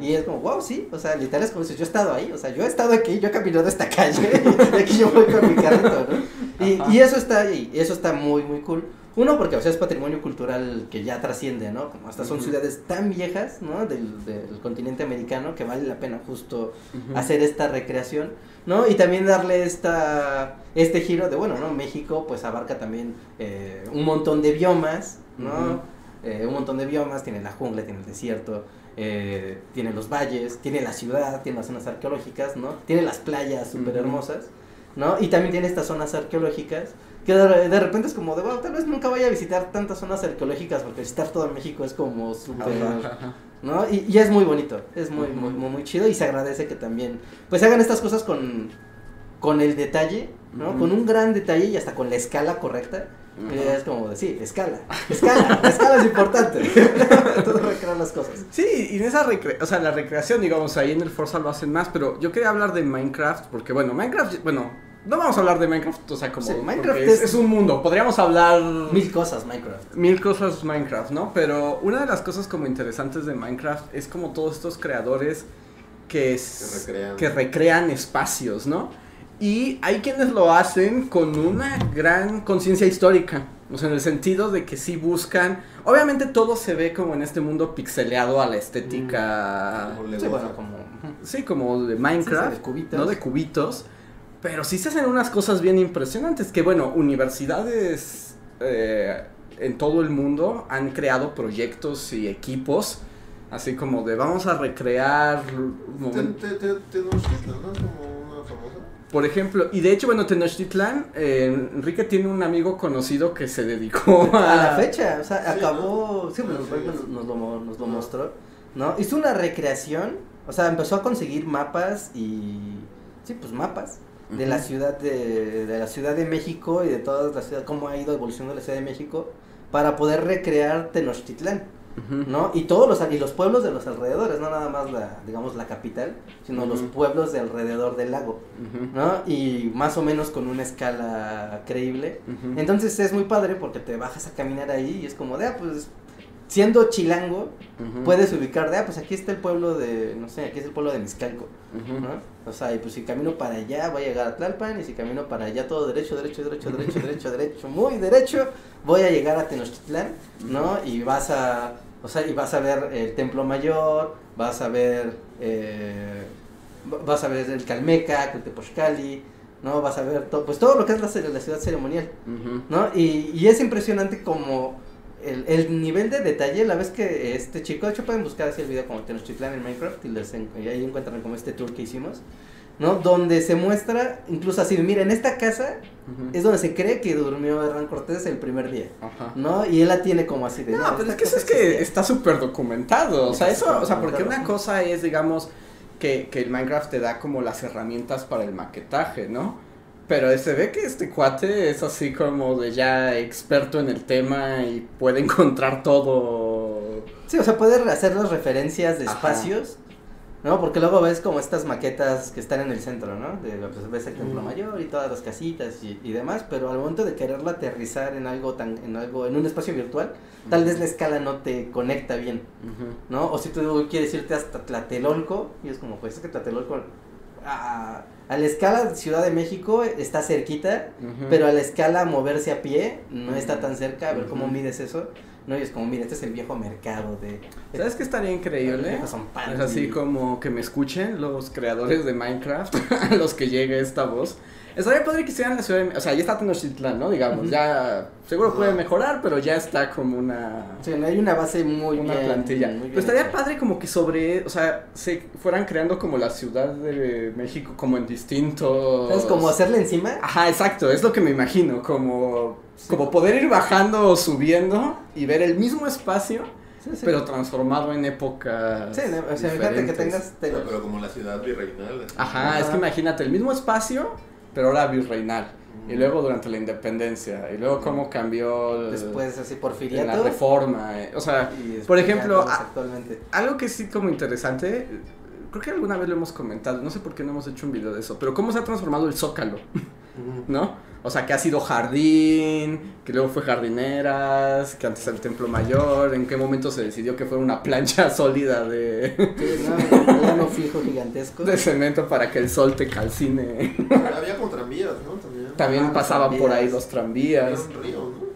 y es como, wow, sí, o sea, literal es como si yo he estado ahí, o sea, yo he estado aquí, yo he caminado esta calle, <laughs> y aquí yo voy con mi carrito, ¿no? Y, y eso está ahí, y eso está muy, muy cool. Uno, porque o sea, es patrimonio cultural que ya trasciende, ¿no? Como hasta son ciudades tan viejas, ¿no? Del, del continente americano que vale la pena justo hacer esta recreación, ¿no? Y también darle esta, este giro de, bueno, ¿no? México pues abarca también eh, un montón de biomas, ¿no? Eh, un montón de biomas, tiene la jungla, tiene el desierto, eh, tiene los valles, tiene la ciudad, tiene las zonas arqueológicas, ¿no? Tiene las playas súper hermosas, ¿no? Y también tiene estas zonas arqueológicas que de, de repente es como de, bueno, tal vez nunca vaya a visitar tantas zonas arqueológicas porque visitar todo México es como súper... ¿no? Y, y es muy bonito, es muy, muy, muy, muy chido y se agradece que también, pues hagan estas cosas con, con el detalle, ¿no? Con un gran detalle y hasta con la escala correcta. Es como de, sí, escala, escala, la <laughs> escala es importante. <laughs> Todo recrear las cosas. Sí, y en esa recre o sea, la recreación, digamos, ahí en el Forza lo hacen más, pero yo quería hablar de Minecraft, porque bueno, Minecraft, bueno, no vamos a hablar de Minecraft, o sea, como Sí, Minecraft es, un mundo, podríamos hablar Mil cosas, Minecraft. mil cosas Minecraft, ¿no? Pero una de las cosas como interesantes de Minecraft es como todos estos creadores que, es- Que recrean. que recrean espacios, ¿no? Y hay quienes lo hacen con una gran conciencia histórica, o sea, en el sentido de que sí buscan, obviamente todo se ve como en este mundo pixeleado a la estética, Como le Sí, bueno, como... sí, como de Minecraft, Sí, sí, de cubitos. no de cubitos, pero sí se hacen unas cosas bien impresionantes, que bueno, universidades eh, en todo el mundo han creado proyectos y equipos, así como de vamos a recrear Tenochtitlan, ¿no? Es como una famosa. Por ejemplo, y de hecho, bueno, Tenochtitlán, eh, Enrique tiene un amigo conocido que se dedicó <laughs> a... A la fecha, o sea, Sí, acabó, sí, ¿no? pues, Sí, nos, sí. nos lo, nos lo mostró, ¿no? Hizo una recreación, o sea, empezó a conseguir mapas y, sí, pues mapas de la ciudad de, de la Ciudad de México y de todas las ciudades, cómo ha ido evolucionando la Ciudad de México para poder recrear Tenochtitlán. ¿no? Y todos los, y los pueblos de los alrededores, no nada más la, digamos, la capital, sino los pueblos de alrededor del lago. ¿no? Y más o menos con una escala creíble. Entonces es muy padre porque te bajas a caminar ahí y es como de, ah, pues, siendo chilango, puedes ubicar de, ah, pues aquí está el pueblo de, no sé, aquí es el pueblo de Mizcalco, Ujú. ¿no? O sea, y pues si camino para allá voy a llegar a Tlalpan y si camino para allá todo derecho, derecho, derecho, derecho, derecho, derecho, muy derecho, voy a llegar a Tenochtitlán, ¿no? Y vas a, o sea, y vas a ver el Templo Mayor, vas a ver, eh, vas a ver el Calmeca, Tepochcali, ¿no? Vas a ver todo, pues todo lo que es la, ciudad ceremonial. ¿no? Y, y es impresionante como el, el nivel de detalle, la vez que este chico, de hecho pueden buscar así el video como Tenochtitlán en Minecraft y, les en- y ahí encuentran como este tour que hicimos, ¿no? Donde se muestra, incluso así, mira, en esta casa es donde se cree que durmió Hernán Cortés el primer día, Ajá. ¿no? Y él la tiene como así de... No, pero es que eso es que existía". está súper documentado. O sea, Está eso, o sea, porque una cosa es, digamos, que, que el Minecraft te da como las herramientas para el maquetaje, ¿no? Pero se ve que este cuate es así como de ya experto en el tema y puede encontrar todo. Sí, o sea, puede hacer las referencias de Ajá. espacios, ¿no? Porque luego ves como estas maquetas que están en el centro, ¿no? De, pues, ves el templo Mm. mayor y todas las casitas y, y demás, pero al momento de quererla aterrizar en algo tan, en algo, en un espacio virtual, tal vez la escala no te conecta bien, Ujú. ¿no? O si tú quieres irte hasta Tlatelolco, y es como, pues es que Tlatelolco, a, a la escala Ciudad de México está cerquita, Ujú. pero a la escala moverse a pie no está tan cerca, a ver cómo Ujú. mides eso. No, y es como, mira, este es el viejo mercado de... ¿Sabes qué estaría increíble? Son Es así como que me escuchen los creadores de Minecraft, <laughs> a los que llegue esta voz. Estaría padre que hicieran la ciudad de... O sea, ya está Tenochtitlán, ¿no? Digamos, ya seguro Ajá. puede mejorar, pero ya está como una... Sí, no hay una base muy una bien. plantilla. muy bien Pero estaría padre como que sobre, o sea, se fueran creando como la ciudad de México como en distintos... ¿Sabes? Como hacerle encima. Ajá, exacto, es lo que me imagino, como, Sí. como poder ir bajando o subiendo y ver el mismo espacio, Sí, sí. pero transformado en épocas Sí, no, o sea, fíjate que diferentes. tengas. te- Pero, pero como la ciudad virreinal. así. Ajá, es que Ajá. imagínate el mismo espacio, pero ahora virreinal. Y luego durante la independencia, y luego cómo cambió el- Después así la porfiriato. reforma. eh, O sea, por ejemplo, a- actualmente. algo que sí como interesante, creo que alguna vez lo hemos comentado, no sé por qué no hemos hecho un video de eso, pero cómo se ha transformado el zócalo, ¿no? O sea, que ha sido jardín, que luego fue jardineras, que antes era el templo mayor, en qué momento se decidió que fuera una plancha <laughs> sólida de, Sí, no, fijo gigantesco. de cemento para que el sol te calcine. Había como tranvías, ¿no? También. También Ah, pasaban por ahí tranvías. los Había tranvías. un río, ¿no?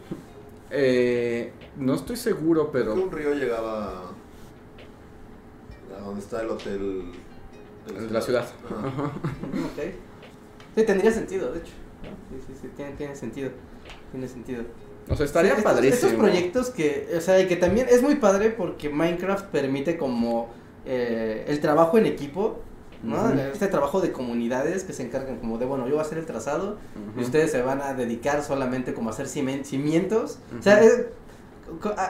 Eh, no estoy seguro, pero un río llegaba a donde está el hotel de la ciudad. Ajá. Ajá. Ok. Sí, tendría sentido, de hecho. Sí, sí, sí, tiene, tiene sentido. Tiene sentido. O sea, estaría Sí, padrísimo. Estos proyectos que, o sea, que también es muy padre porque Minecraft permite como eh, el trabajo en equipo, ¿no? Este trabajo de comunidades que se encargan como de, bueno, yo voy a hacer el trazado y ustedes se van a dedicar solamente como a hacer cimientos. O sea, es-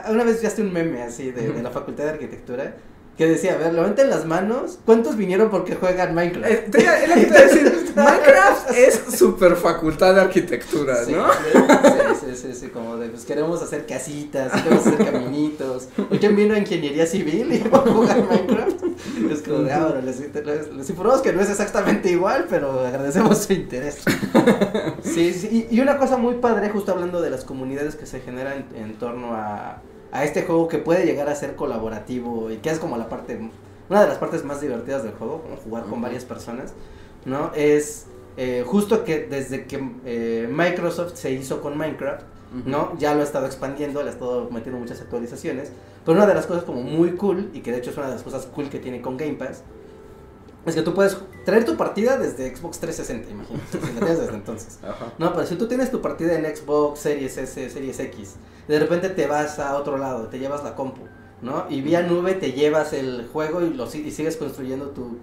una vez ya un meme así de, de la <laughs> Facultad de Arquitectura que decía, a ver, levanten las manos, ¿cuántos vinieron porque juegan Minecraft? Eh, te es lo que te iba a decir. <laughs> Minecraft es super facultad de arquitectura, Sí, ¿no? Sí, sí, sí, sí, como de, pues queremos hacer casitas, queremos hacer caminitos. ¿O quién vino a ingeniería civil y va a jugar Minecraft? Es como de, ahora les, les, les informamos que no es exactamente igual, pero agradecemos su interés. Sí, sí, y, y una cosa muy padre, justo hablando de las comunidades que se generan en, en torno a, a este juego que puede llegar a ser colaborativo y que es como la parte, una de las partes más divertidas del juego, como jugar con Ujú. varias personas, ¿no? Es eh, justo que desde que eh, Microsoft se hizo con Minecraft, ¿no? Ya lo ha estado expandiendo, le ha estado metiendo muchas actualizaciones, pero una de las cosas como muy cool, y que de hecho es una de las cosas cool que tiene con Game Pass, es que tú puedes traer tu partida desde Xbox 360, imagínate, si la tienes desde entonces. <laughs> Ajá. No, pero si tú tienes tu partida en Xbox Series S, Series X, de repente te vas a otro lado, te llevas la compu, ¿no? Y vía nube te llevas el juego y, lo, y sigues construyendo tu,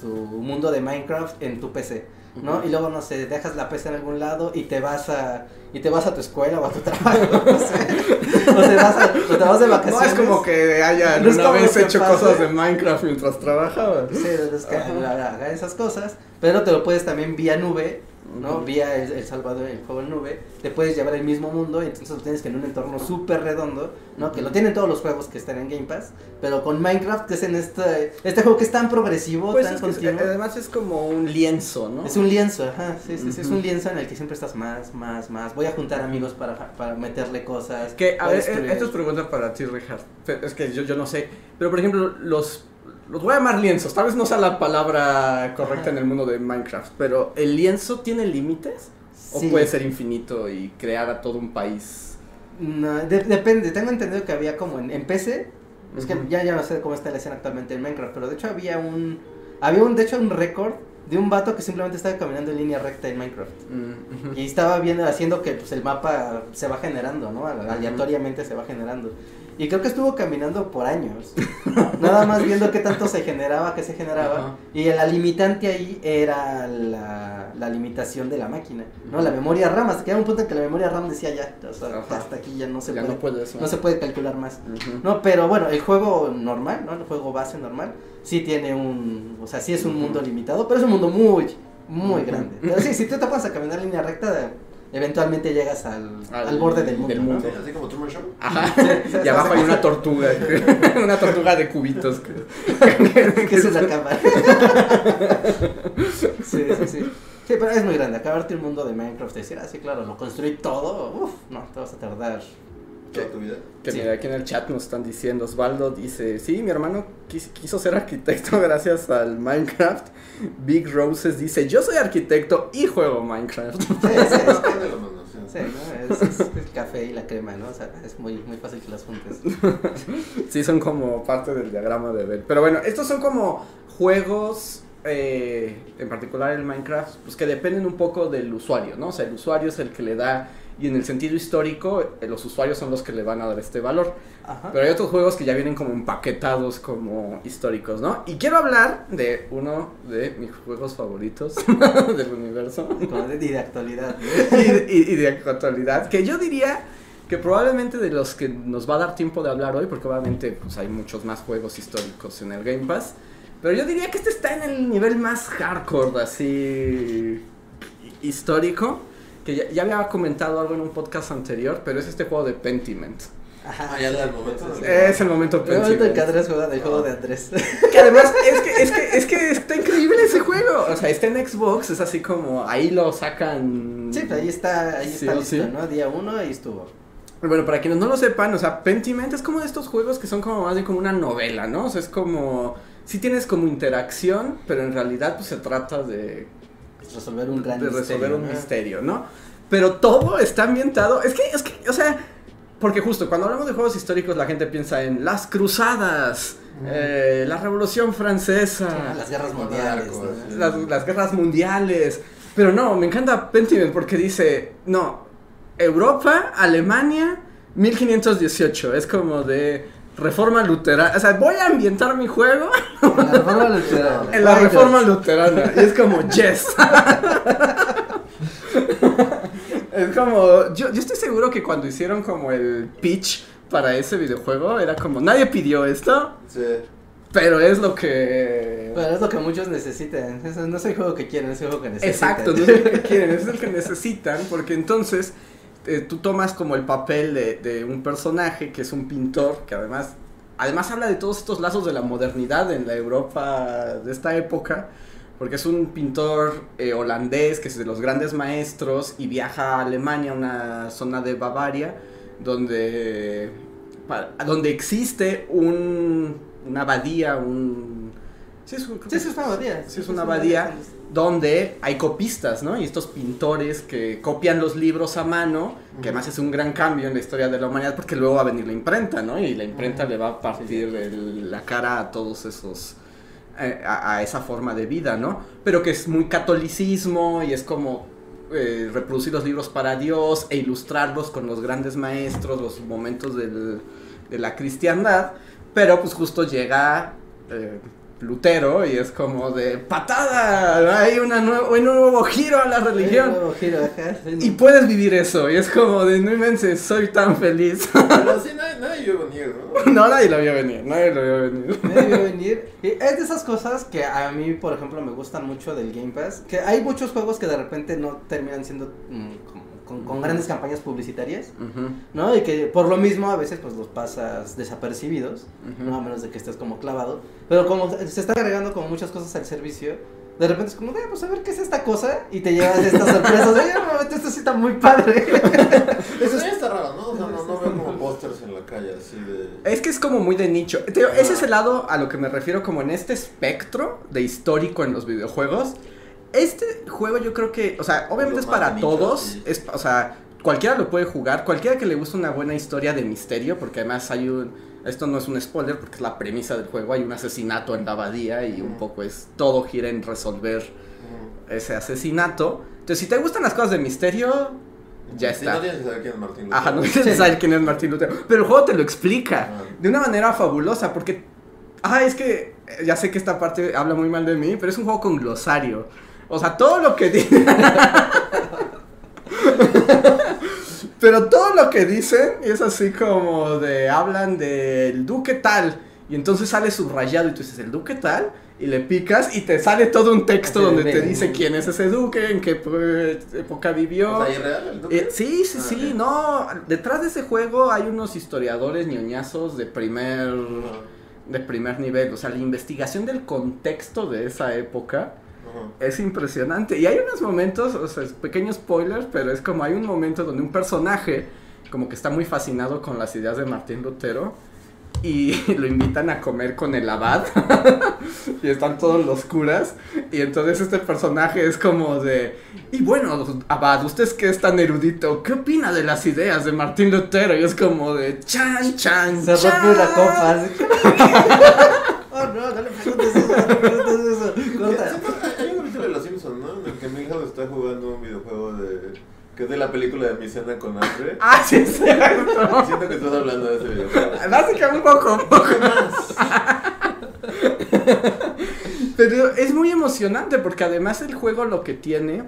tu mundo de Minecraft en tu PC, ¿no? Y luego, no sé, dejas la PC en algún lado y te vas a, y te vas a tu escuela o a tu <laughs> trabajo, no sé. O te vas, a, o te vas de No vacaciones. es como que hayan No es una vez hecho pase. cosas de Minecraft mientras trabajabas. Sí, es que Ajá. haga esas cosas, pero te lo puedes también vía nube, ¿no? Vía el, el Salvador, el juego en nube, te puedes llevar el mismo mundo y entonces lo tienes que en un entorno súper redondo, ¿no? Que lo tienen todos los juegos que están en Game Pass, pero con Minecraft que es en este, este juego que es tan progresivo, Pues tan continuo. además es como un lienzo, ¿no? Es un lienzo, ajá, sí, sí, sí, es un lienzo en el que siempre estás más, más, más. Voy a juntar amigos para, para meterle cosas. Que, a voy ver, destruir- esto es pregunta para ti, Richard. Es que yo, yo no sé. Pero, por ejemplo, los, los voy a llamar lienzos. Tal vez no sea la palabra correcta en el mundo de Minecraft. Pero, ¿el lienzo tiene límites? Sí. ¿O puede ser infinito y crear a todo un país? No, de- depende, tengo entendido que había como en, en PC, es que ya, ya no sé cómo está la escena actualmente en Minecraft, pero de hecho había un, había un, de hecho un récord de un vato que simplemente estaba caminando en línea recta en Minecraft. Mm. Y estaba viendo, haciendo que pues el mapa se va generando, ¿no? Aleatoriamente se va generando. Y creo que estuvo caminando por años. Nada más viendo qué tanto se generaba, qué se generaba. Y la limitante ahí era la, la limitación de la máquina, ¿no? La memoria RAM. Hasta que era un punto en que la memoria RAM decía ya, o sea, hasta aquí ya no se ya puede. no puedes. no se puede calcular más. No, pero bueno, el juego normal, ¿no? El juego base normal, sí tiene un, o sea, sí es un mundo limitado, pero es un mundo muy, muy grande. Pero sí, si tú te pones a caminar línea recta, eventualmente llegas al, Al- al borde del mundo, del ¿no? mundo. Sí, así como Truman Show. Ajá. <laughs> sí, y abajo hay una tortuga. <laughs> una tortuga de cubitos. <laughs> que- que es la cámara. sí, sí, sí. Sí, pero es muy grande. Acabarte el mundo de Minecraft, decir, ah, sí, claro, lo construí todo, uff, no, te vas a tardar. Toda tu vida. Que Sí. mira, aquí en el chat nos están diciendo, Osvaldo dice, sí, mi hermano quis- quiso ser arquitecto <laughs> gracias al Minecraft. Big Roses dice, yo soy arquitecto y juego Minecraft. <laughs> Sí, sí. Sí, ¿no? Es, es el café y la crema, ¿no? O sea, es muy, muy fácil que las juntes. <laughs> Sí, son como parte del diagrama de Bell. Pero bueno, estos son como juegos, eh, en particular el Minecraft, pues que dependen un poco del usuario, ¿no? O sea, el usuario es el que le da, y en el sentido histórico, eh, los usuarios son los que le van a dar este valor. Ajá. Pero hay otros juegos que ya vienen como empaquetados como históricos, ¿no? Y quiero hablar de uno de mis juegos favoritos <laughs> del universo y de actualidad. <laughs> y, de- y- y de actualidad, que yo diría que probablemente de los que nos va a dar tiempo de hablar hoy, porque obviamente pues, hay muchos más juegos históricos en el Game Pass, pero yo diría que este está en el nivel más hardcore, así hi- histórico, que ya, ya había comentado algo en un podcast anterior, pero es este juego de Pentiment. Ajá. Ah, ya era el momento. Sí, sí. Es el momento El momento en que Pentiment. Andrés juega del juego de Andrés. <laughs> Que además es que, es que, es que está increíble ese juego. O sea, está en Xbox, es así como ahí lo sacan. Sí, pues ahí está, ahí Sí, está o listo, sí. ¿no? Día uno, ahí estuvo. Bueno, para quienes no lo sepan, o sea, Pentiment es como de estos juegos que son como más bien como una novela, ¿no? O sea, es como. Sí tienes como interacción, pero en realidad pues se trata de, Resolver un gran de misterio. resolver un ¿no? misterio, ¿no? Pero todo está ambientado. Es que, es que, o sea, porque justo cuando hablamos de juegos históricos la gente piensa en las cruzadas, eh, la Revolución Francesa. Sí, Las guerras mundiales. las, las guerras mundiales. Pero no, me encanta Pentiment porque dice, no, Europa, Alemania, 1518. Es como de reforma luterana. O sea, voy a ambientar mi juego En la reforma luterana. <laughs> en la reforma luterana. Y es como, yes. <laughs> es como, yo, yo estoy seguro que cuando hicieron como el pitch para ese videojuego, era como, nadie pidió esto, Sí. pero es lo que... Pero es lo que muchos necesitan. Eso no es el juego que quieren, es el juego que necesitan. Exacto, no es el que quieren, es el que necesitan, porque entonces eh, tú tomas como el papel de, de un personaje que es un pintor, que además, además habla de todos estos lazos de la modernidad en la Europa de esta época, porque es un pintor eh, holandés que es de los grandes maestros y viaja a Alemania, una zona de Bavaria, donde, donde existe un, una abadía, un... Sí, es, un- creo Sí, que sí, es una abadía. Sí, es una abadía donde hay copistas, ¿no? Y estos pintores que copian los libros a mano, que además es un gran cambio en la historia de la humanidad porque luego va a venir la imprenta, ¿no? Y la imprenta le va a partir la cara a todos esos, eh, a, a esa forma de vida, ¿no? Pero que es muy catolicismo y es como eh, reproducir los libros para Dios e ilustrarlos con los grandes maestros, los momentos del- de la cristiandad, pero pues justo llega... eh, Lutero y es como de patada, hay una nuevo, un nuevo giro a la religión. Un nuevo giro, ajá, sí, Y no. puedes vivir eso, y es como de no inventes, soy tan feliz. <laughs> Pero sí, nadie, nadie vio venir, ¿no? <laughs> no, nadie lo vio venir, nadie lo vio venir. Me debió venir. Y es de esas cosas que a mí, por ejemplo, me gustan mucho del Game Pass. Que hay muchos juegos que de repente no terminan siendo mm, como- con, con grandes campañas publicitarias, Ujú, ¿no? Y que por lo mismo a veces pues los pasas desapercibidos, ujú. no a menos de que estés como clavado. Pero como se está agregando como muchas cosas al servicio, de repente es como, de, pues a ver qué es esta cosa. Y te llevas estas sorpresas "Oye, momento, esto sí está muy padre. <laughs> Eso sí está raro, ¿no? O sea, no, no veo como <laughs> pósters en la calle así de. Es que es como muy de nicho. Te digo, ese es el lado a lo que me refiero como en este espectro de histórico en los videojuegos. Este juego yo creo que, o sea, obviamente es para todos, sí. es, o sea, cualquiera lo puede jugar, cualquiera que le guste una buena historia de misterio, porque además hay un, esto no es un spoiler porque es la premisa del juego, hay un asesinato en la abadía y un poco es, todo gira en resolver ese asesinato. Entonces, si te gustan las cosas de misterio, ya Sí, está. no tienes que saber quién es Martín Ajá, no Lutero. <laughs> tienes que saber quién es Martín Lutero. Pero el juego te lo explica Ajá. de una manera fabulosa. Porque. Ah, es que. eh, Ya sé que esta parte habla muy mal de mí, pero es un juego con glosario. O sea, todo lo que dice. pero todo lo que dicen es así como de. Hablan del duque tal. Y entonces sale subrayado y tú dices, el duque tal. Y le picas y te sale todo un texto donde te dice quién es ese duque, en qué época vivió. O sea, ¿irreal el duque? Eh, sí, sí, Ah, sí, no. Detrás de ese juego hay unos historiadores ñoñazos de primer, de primer nivel. O sea, la investigación del contexto de esa época. Es impresionante. Y hay unos momentos, o sea, es pequeño spoiler, pero es como hay un momento donde un personaje como que está muy fascinado con las ideas de Martín Lutero. Y <laughs> lo invitan a comer con el abad. <laughs> y están todos los curas. Y entonces este personaje es como de. Y bueno, abad, usted es que es tan erudito. ¿Qué opina de las ideas de Martín Lutero? Y es como de. Chan, chan, Se chan. rompe una copa. <laughs> oh no, no le preguntes eso, no le preguntes eso. Corta. Siento- Hay un capítulo de Los Simpsons, ¿no? En el que Milhouse está jugando un videojuego de. que es de la película de Mi cena con hambre. Ah, sí, es cierto. <laughs> Siento que estás hablando de ese videojuego. <laughs> Básicamente un poco, un poco. <laughs> Pero es muy emocionante porque además el juego lo que tiene,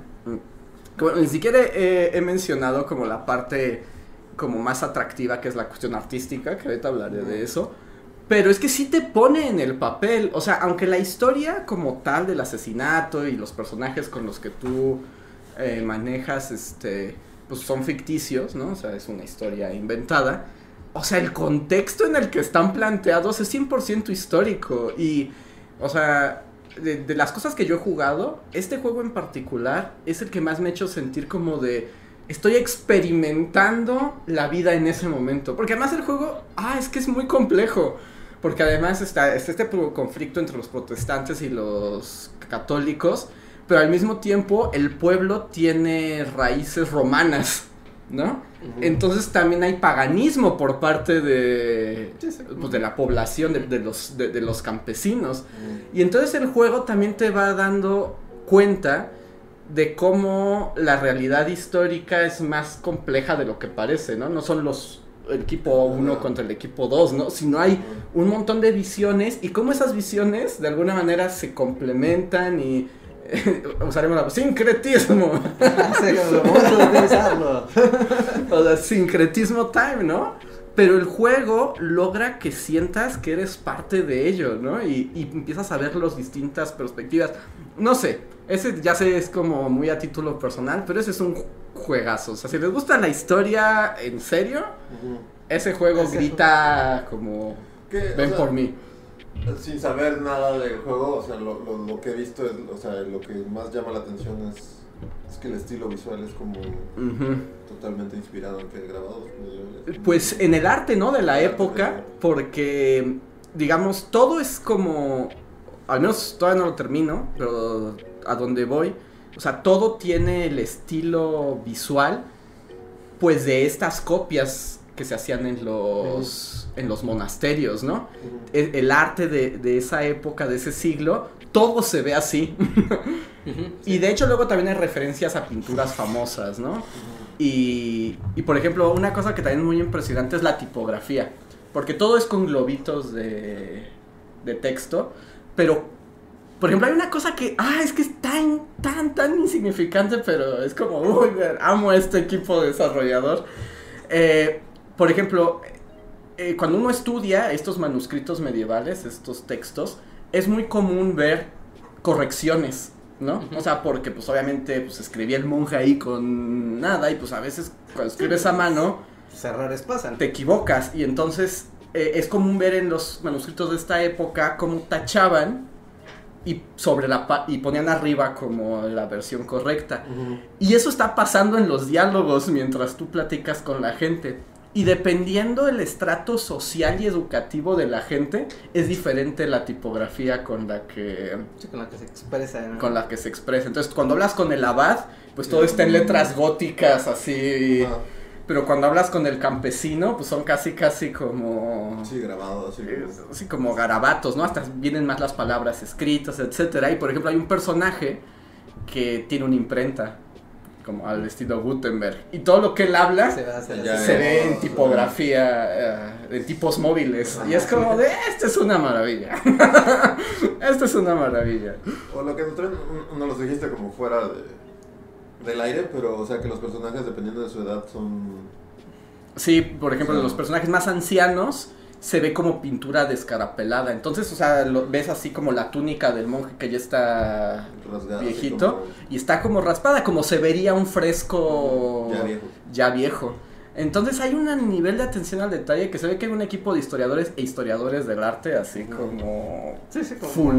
bueno, ni siquiera he, he mencionado como la parte como más atractiva que es la cuestión artística, que ahorita hablaré de eso. Pero es que sí te pone en el papel, o sea, aunque la historia como tal del asesinato y los personajes con los que tú eh, manejas, este, pues son ficticios, ¿no? O sea, es una historia inventada. O sea, el contexto en el que están planteados es 100% histórico. Y, o sea, de, de las cosas que yo he jugado, este juego en particular es el que más me ha hecho sentir como de... Estoy experimentando la vida en ese momento. Porque además el juego, ah, es que es muy complejo. Porque además está, está este conflicto entre los protestantes y los católicos. Pero al mismo tiempo el pueblo tiene raíces romanas, ¿no? Entonces también hay paganismo por parte de, pues, de la población, de, de los, de, de los campesinos. Y entonces el juego también te va dando cuenta de cómo la realidad histórica es más compleja de lo que parece, ¿no? No son los el equipo 1 Ajá. contra el equipo 2, ¿no? Sino hay un montón de visiones y cómo esas visiones de alguna manera se complementan y <laughs> usaremos la sincretismo. <laughs> <laughs> O sea, sincretismo time, ¿no? Pero el juego logra que sientas que eres parte de ello, ¿no? Y, y empiezas a ver las distintas perspectivas. No sé, ese ya sé es como muy a título personal, pero ese es un juegazo. O sea, si les gusta la historia en serio, ese juego grita como ¿Qué? O ven sea, por mí. Sin saber nada del juego, o sea, lo, lo, lo que he visto, es, o sea, lo que más llama la atención es, es que el estilo visual es como totalmente inspirado en que grabados medievales. Pues en el arte, ¿no? De la El época, de- porque, digamos, todo es como, al menos todavía no lo termino, pero a donde voy, o sea, todo tiene el estilo visual, pues de estas copias que se hacían en los, en los monasterios, ¿no? El, el arte de, de esa época, de ese siglo, todo se ve así. <laughs> Y de hecho luego también hay referencias a pinturas famosas, ¿no? Y, y, por ejemplo, una cosa que también es muy impresionante es la tipografía. Porque todo es con globitos de, de texto. pero, por ejemplo, hay una cosa que, ah, es que es tan, tan, tan insignificante, pero es como, uy, amo este equipo desarrollador. Eh, por ejemplo, eh, cuando uno estudia estos manuscritos medievales, estos textos, es muy común ver correcciones, ¿no? O sea, porque pues obviamente pues escribía el monje ahí con nada y pues a veces cuando escribes a mano Pues errores pasan. te equivocas y entonces eh, es común ver en los manuscritos de esta época cómo tachaban y sobre la y ponían arriba como la versión correcta. Y eso está pasando en los diálogos mientras tú platicas con la gente. Y dependiendo del estrato social y educativo de la gente, es diferente la tipografía con la que Sí, con la que se expresa. ¿no? con la que se expresa. Entonces, cuando hablas con el abad, pues todo está en letras góticas así. Ajá. Pero cuando hablas con el campesino, pues son casi casi como Sí, grabado, así. eh, así como garabatos, ¿no? Hasta vienen más las palabras escritas, etcétera. Y por ejemplo, hay un personaje que tiene una imprenta, como al estilo Gutenberg. Y todo lo que él habla Se va se ve en tipografía, eh, en tipos móviles. Y es como de, <laughs> esto es una maravilla. <laughs> esto es una maravilla. O lo que traen, no los dijiste como fuera de, del aire, pero o sea que los personajes dependiendo de su edad son... Sí, por ejemplo, Sí. los personajes más ancianos se ve como pintura descarapelada. Entonces, o sea, lo- ves así como la túnica del monje que ya está viejito como y está como raspada, como se vería un fresco Ya viejo. ya viejo. Entonces hay un nivel de atención al detalle que se ve que hay un equipo de historiadores e historiadores del arte así como Sí, sí, como Full.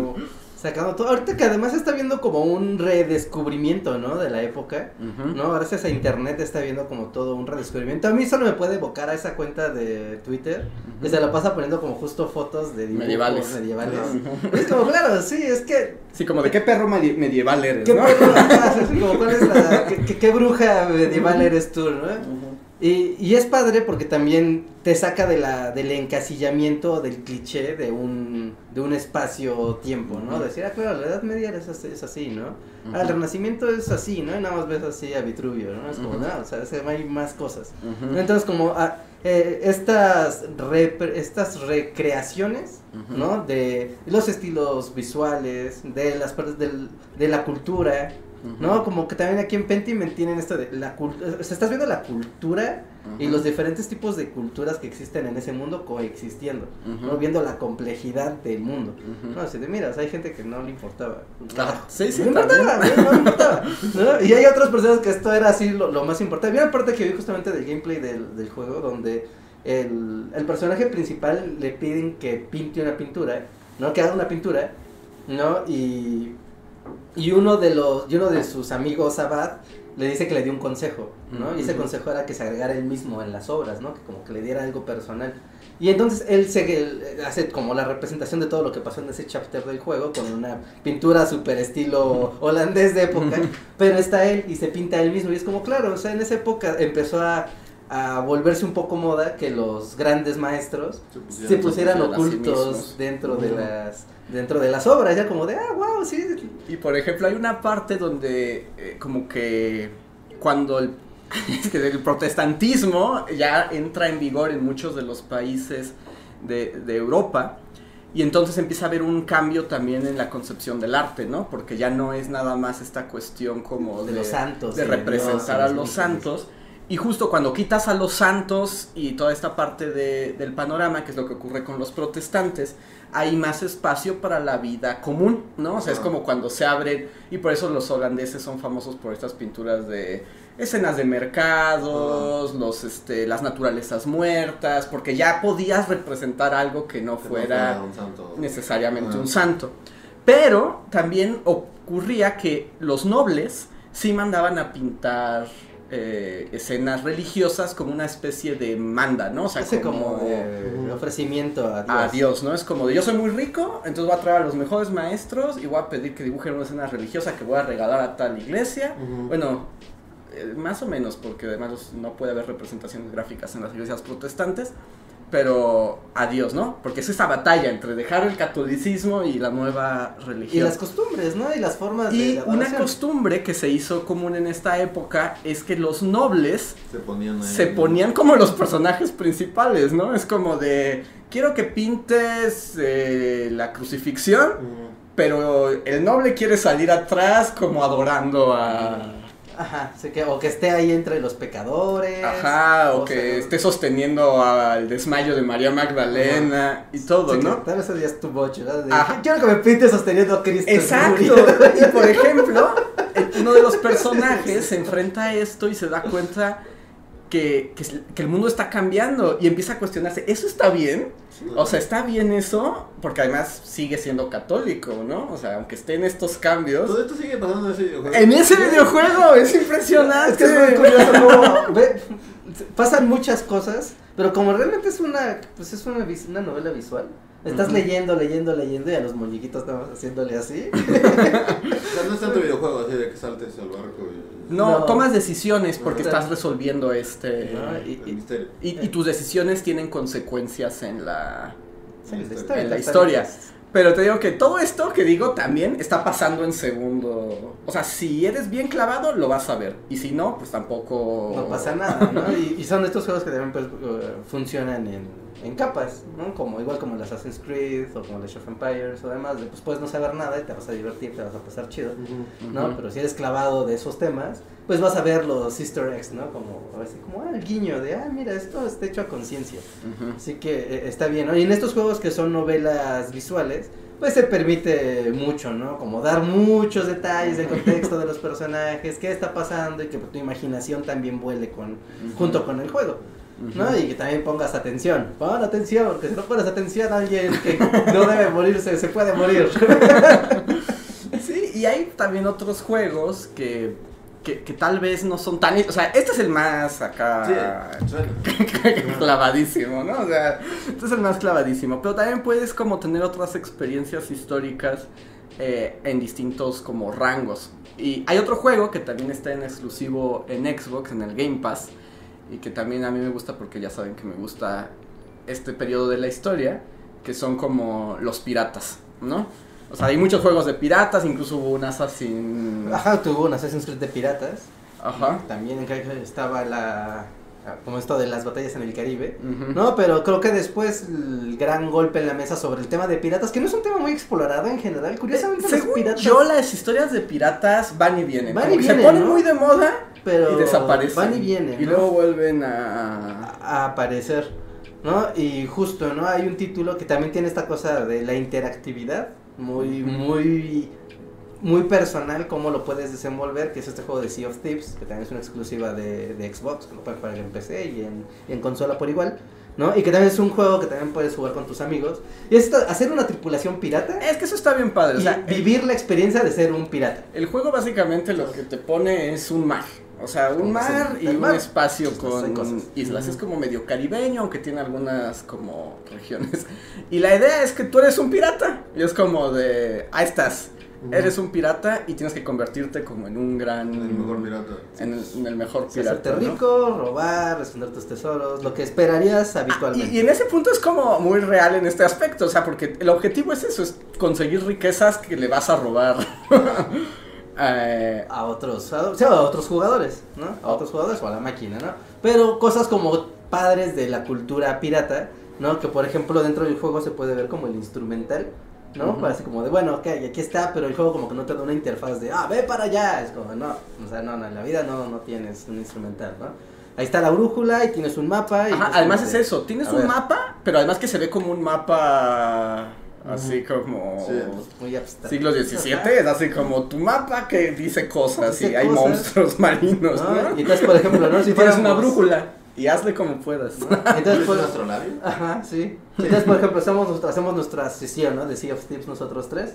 Sacando todo. Ahorita que además está viendo como un redescubrimiento, ¿no? De la época. Ujú. ¿no? Gracias a internet está viendo como todo un redescubrimiento. A mí solo me puede evocar a esa cuenta de Twitter que Ujú. se la pasa poniendo como justo fotos de dibujos Medievales. medievales. Es como, claro, sí, es que. Sí, como de qué perro medi- medieval eres, ¿Qué, como, ¿cuál es la- qué bruja medieval eres tú, no? Y, y es padre porque también te saca de la, del encasillamiento, del cliché de un, de un espacio-tiempo, ¿no? Decir, ah, claro, la Edad Media es así, es así, ¿no? Ah, el. Renacimiento es así, ¿no? Y nada más ves así a Vitruvio, ¿no? Es como, Ujú. no, o sea, hay más cosas. Entonces, como ah, eh, estas, estas recreaciones. ¿no? De los estilos visuales, de las partes del- de la cultura, ¿no? Como que también aquí en Pentiment tienen esto de la cultura, o sea, estás viendo la cultura y los diferentes tipos de culturas que existen en ese mundo coexistiendo. ¿no? Viendo la complejidad del mundo. No, así de, mira, o sea, hay gente que no le importaba. Ah, sí, sí, no le importaba. ¿no? importaba. ¿no? Y hay otras personas que esto era así lo, lo más importante. Había una parte que vi justamente del gameplay del, del juego donde el, el personaje principal le piden que pinte una pintura, ¿no? Que haga una pintura, ¿no? Y, y uno de los, y uno de sus amigos Abad le dice que le dio un consejo, ¿no? Y ese consejo era que se agregara él mismo en las obras, ¿no? Que como que le diera algo personal. Y entonces él se él hace como la representación de todo lo que pasó en ese chapter del juego con una pintura super estilo holandés de época, pero está él y se pinta él mismo y es como claro, o sea, en esa época empezó a, a volverse un poco moda que los grandes maestros se pusieran pusieran a sí ocultos dentro de las dentro de las obras, ya como de, ah, wow, sí, Y por ejemplo, hay una parte donde eh, como que cuando el, <laughs> es que el protestantismo ya entra en vigor en muchos de los países de, de Europa y entonces empieza a haber un cambio también en la concepción del arte, ¿no? Porque ya no es nada más esta cuestión como de los santos. de representar Dios, a los santos. Y justo cuando quitas a los santos y toda esta parte de- del panorama, que es lo que ocurre con los protestantes, hay más espacio para la vida común, ¿no? O sea, es Ajá. como cuando se abren, y por eso los holandeses son famosos por estas pinturas de escenas de mercados, los, este, las naturalezas muertas, porque ya podías representar algo que no Que no fuera un santo. necesariamente Ah. un santo. Pero también ocurría que los nobles sí mandaban a pintar eh, escenas religiosas como una especie de manda, ¿no? O sea, Ese como, como de ofrecimiento a Dios. a Dios, ¿no? Es como de yo soy muy rico, entonces voy a traer a los mejores maestros y voy a pedir que dibujen una escena religiosa que voy a regalar a tal iglesia. Bueno, eh, más o menos, porque además no puede haber representaciones gráficas en las iglesias protestantes, pero a Dios, ¿no? Porque es esa batalla entre dejar el catolicismo y la nueva Y religión. las costumbres, ¿no? Y las formas Y de una adoración. costumbre que se hizo común en esta época es que los nobles Se ponían ahí. se ponían como los personajes principales, ¿no? Es como de quiero que pintes eh, la crucifixión, pero el noble quiere salir atrás como adorando a... Ajá, sí que, o que esté ahí entre los pecadores. Ajá, o o que sea, esté sosteniendo al desmayo de María Magdalena y todo, sí que ¿no? Tal vez eso ya es tu boche, ¿no? De, Ajá. Quiero que me pinte sosteniendo a Cristo. Exacto. gloria". Y por ejemplo, <laughs> uno de los personajes se enfrenta a esto y se da cuenta que, que, el mundo está cambiando y empieza a cuestionarse, ¿eso está bien? O sea, ¿está bien eso? Porque además sigue siendo católico, ¿no? O sea, aunque esté en estos cambios. Todo esto sigue pasando en ese videojuego. En ese videojuego es impresionante. Es que es muy curioso cómo ve- pasan muchas cosas, pero como realmente es una, pues es una, vis- una novela visual. Estás leyendo, leyendo, leyendo y a los muñequitos estamos haciéndole así. <laughs> O sea, no es tanto videojuego así de que saltes al barco y. No, No. tomas decisiones porque estás resolviendo este... y- y- misterio. Y, y tus decisiones tienen consecuencias en la... Sí, En la historia, en la historia. Pero te digo que todo esto que digo también está pasando en segundo. O sea, si eres bien clavado, lo vas a ver. Y si no, pues tampoco. No pasa nada, ¿no? Y, y son estos juegos que también pues, eh, funcionan en, en capas, ¿no? Como, igual como el Assassin's Creed o como el Age of Empires o demás, de, pues puedes no saber nada y te vas a divertir, te vas a pasar chido, ¿no? Pero si eres clavado de esos temas, pues vas a ver los easter eggs, ¿no? Como, así como, ah, el guiño de, ah, mira, esto está hecho a conciencia. Así que eh, está bien, ¿no? Y en estos juegos que son novelas visuales, pues se permite mucho, ¿no? Como dar muchos detalles del contexto de los personajes, qué está pasando y que tu imaginación también vuele con, junto con el juego, ¿no? Y que también pongas atención, pon atención, porque si no pones atención a alguien que no debe morirse, se puede morir. <laughs> Sí, y hay también otros juegos que, que, que tal vez no son tan. O sea, este es el más acá. Sí, <laughs> clavadísimo, ¿no? O sea, este es el más clavadísimo. Pero también puedes como tener otras experiencias históricas eh, en distintos como rangos. Y hay otro juego que también está en exclusivo en Xbox, en el Game Pass. Y que también a mí me gusta porque ya saben que me gusta este periodo de la historia. Que son como los piratas, ¿no? O sea, hay muchos juegos de piratas, incluso hubo un Assassin... Ajá, tuvo un Assassin's Creed de piratas. Ajá. También estaba la... como esto de las batallas en el Caribe. No, pero creo que después el gran golpe en la mesa sobre el tema de piratas, que no es un tema muy explorado en general. Curiosamente, los Según piratas. yo, las historias de piratas van y vienen. Van y que se vienen, ponen ¿no? muy de moda pero y desaparecen. Van y vienen. Y ¿no? luego vuelven a... a aparecer. ¿No? Y justo, ¿no? Hay un título que también tiene esta cosa de la interactividad. Muy, muy. Muy personal, cómo lo puedes desenvolver, que es este juego de Sea of Thieves, que también es una exclusiva de, de Xbox, que lo puedes jugar en PC y en, y en consola por igual, ¿no? Y que también es un juego que también puedes jugar con tus amigos. Y es esta- hacer una tripulación pirata Es que eso está bien padre. O sea, el, vivir la experiencia de ser un pirata. el juego básicamente lo que te pone es un mar. O sea, un mar y un mar. espacio con islas. Es como medio caribeño, aunque tiene algunas como regiones. Y la idea es que tú eres un pirata. Y es como de, ahí estás. Eres un pirata y tienes que convertirte como en un gran... El mejor pirata. En el, en el mejor O sea, pirata. hacerte ¿no? rico, robar, esconder tus tesoros, lo que esperarías Ah, habitualmente. y, y en ese punto es como muy real en este aspecto, o sea, porque el objetivo es eso, es conseguir riquezas que le vas a robar. <laughs> Eh, a otros, a, o sea, a otros jugadores, ¿no? A otros jugadores o a la máquina, ¿no? Pero cosas como padres de la cultura pirata, ¿no? Que por ejemplo dentro del juego se puede ver como el instrumental, ¿no? Ujú. Parece como de, bueno, ok, aquí está, pero el juego como que no te da una interfaz de, ah, ve para allá, es como, no, o sea, no, no, en la vida no, no tienes un instrumental, ¿no? Ahí está la brújula y tienes un mapa. Y ajá, pues, además es eso, tienes un ver, mapa, pero además que se ve como un mapa así como Sí. Muy abstracto. siglo XVII, es así como tu mapa que dice cosas Dice y hay cosas. monstruos <laughs> marinos, ¿no? ¿no? Y entonces, por ejemplo, ¿no? Si <laughs> tienes una brújula y hazle como puedas. ¿no? <laughs> Entonces, ¿Es pues, un astrolabio? Ajá, sí. Entonces, por ejemplo, hacemos, nuestra- hacemos nuestra sesión, ¿no? De Sea of Thieves nosotros tres.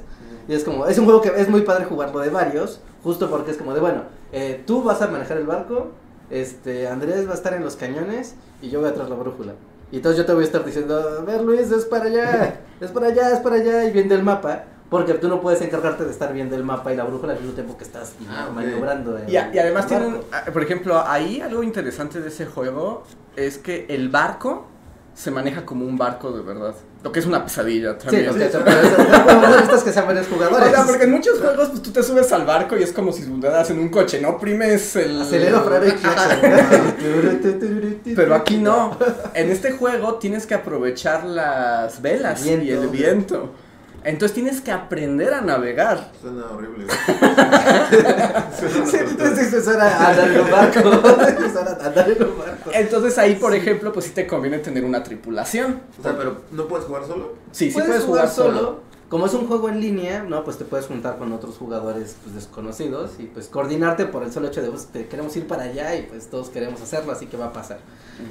Y es como, es un juego que es muy padre jugarlo de varios, justo porque es como de, bueno, eh, tú vas a manejar el barco, este, Andrés va a estar en los cañones y yo voy atrás la brújula. Y entonces yo te voy a estar diciendo, a ver Luis, es para allá, <laughs> es para allá, es para allá, y viendo el mapa, porque tú no puedes encargarte de estar viendo el mapa y la brújula al mismo tiempo que estás Ah, maniobrando. en Y, a- y además tienen, ah, por ejemplo, ahí algo interesante de ese juego es que el barco se maneja como un barco de verdad. Lo que es una pesadilla Sí, también. lo que <laughs> pero sean varios jugadores. O sea, porque en muchos juegos pues, tú te subes al barco y es como si andaras en un coche, ¿no? Oprimes el... Acelero, freno y claxon. <laughs> Pero aquí no. En este juego tienes que aprovechar las velas El y el viento. Entonces tienes que aprender a navegar. Suena horrible. <laughs> Sí, entonces eso era andar en un barco. <laughs> Eso era andar en un barco. Entonces ahí, por ejemplo, pues sí te conviene tener una tripulación. O sea, pero ¿no puedes jugar solo? Sí, sí puedes jugar solo. Como es un juego en línea, ¿no? Pues te puedes juntar con otros jugadores pues, desconocidos y pues coordinarte por el solo hecho de pues, te queremos ir para allá y pues todos queremos hacerlo, así que va a pasar.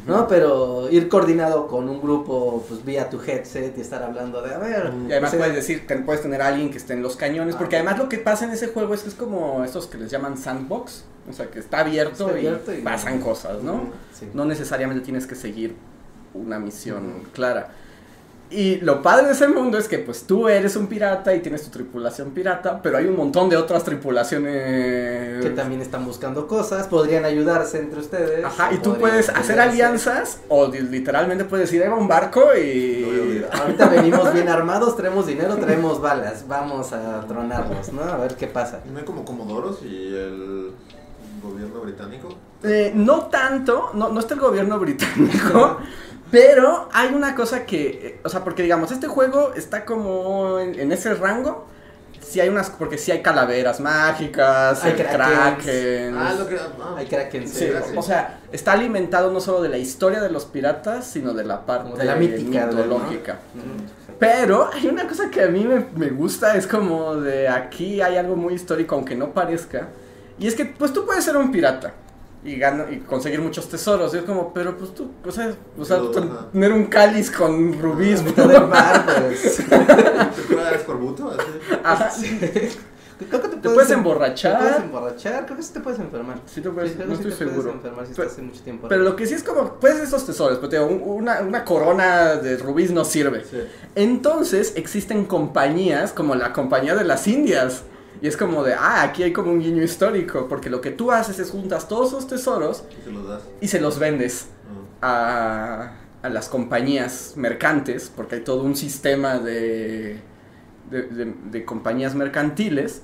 ¿No? Pero ir coordinado con un grupo pues vía tu headset y estar hablando de, a ver, Y además pues, puedes decir, te- puedes tener a alguien que esté en los cañones, porque Ah. además lo que pasa en ese juego es que es como estos que les llaman sandbox, o sea, que está abierto, Está abierto y, y- pasan cosas, ¿no? Sí. No necesariamente tienes que seguir una misión clara. Y lo padre de ese mundo es que pues tú eres un pirata y tienes tu tripulación pirata, pero hay un montón de otras tripulaciones que también están buscando cosas, podrían ayudarse entre ustedes. Ajá, y tú puedes hacer alianzas o literalmente puedes ir a un barco y... Ahorita venimos bien armados, traemos dinero, traemos balas, vamos a tronarlos, ¿no? A ver qué pasa. ¿No hay como Comodoros y el gobierno británico? Eh, no tanto, no, no está el gobierno británico, <laughs> pero hay una cosa que, eh, o sea, porque digamos, este juego está como en, en ese rango, sí hay unas, porque sí hay calaveras mágicas, Hay kraken. Ah, lo que. Ah, Hay kraken, Sí, o sea, está alimentado no solo de la historia de los piratas, sino de la parte de la mítica, ¿no? mitológica. Ujú. Pero hay una cosa que a mí me, me gusta, es como de aquí hay algo muy histórico, aunque no parezca. Y es que, pues tú puedes ser un pirata y, gana, y conseguir muchos tesoros. Y es como, pero pues tú, o sea, o sea, tener un cáliz con rubíes. Mitad del mar, pues. <laughs> ¿Te escorbuto? Creo que te, Te puedes em- emborrachar. Te puedes emborrachar, creo que sí te puedes enfermar. Sí te puedes- creo no que sí estoy te seguro. enfermar si Pero- estás hace mucho tiempo. Pero lo que sí es como, puedes esos tesoros, pero te digo, un- una, una corona de rubíes no sirve. Sí. Entonces existen compañías como la compañía de las Indias. Y es como de, ah, aquí hay como un guiño histórico, porque lo que tú haces es juntas todos esos tesoros Y te los das. y se los vendes Ah. a, a las compañías mercantes, porque hay todo un sistema de, de, de- de compañías mercantiles,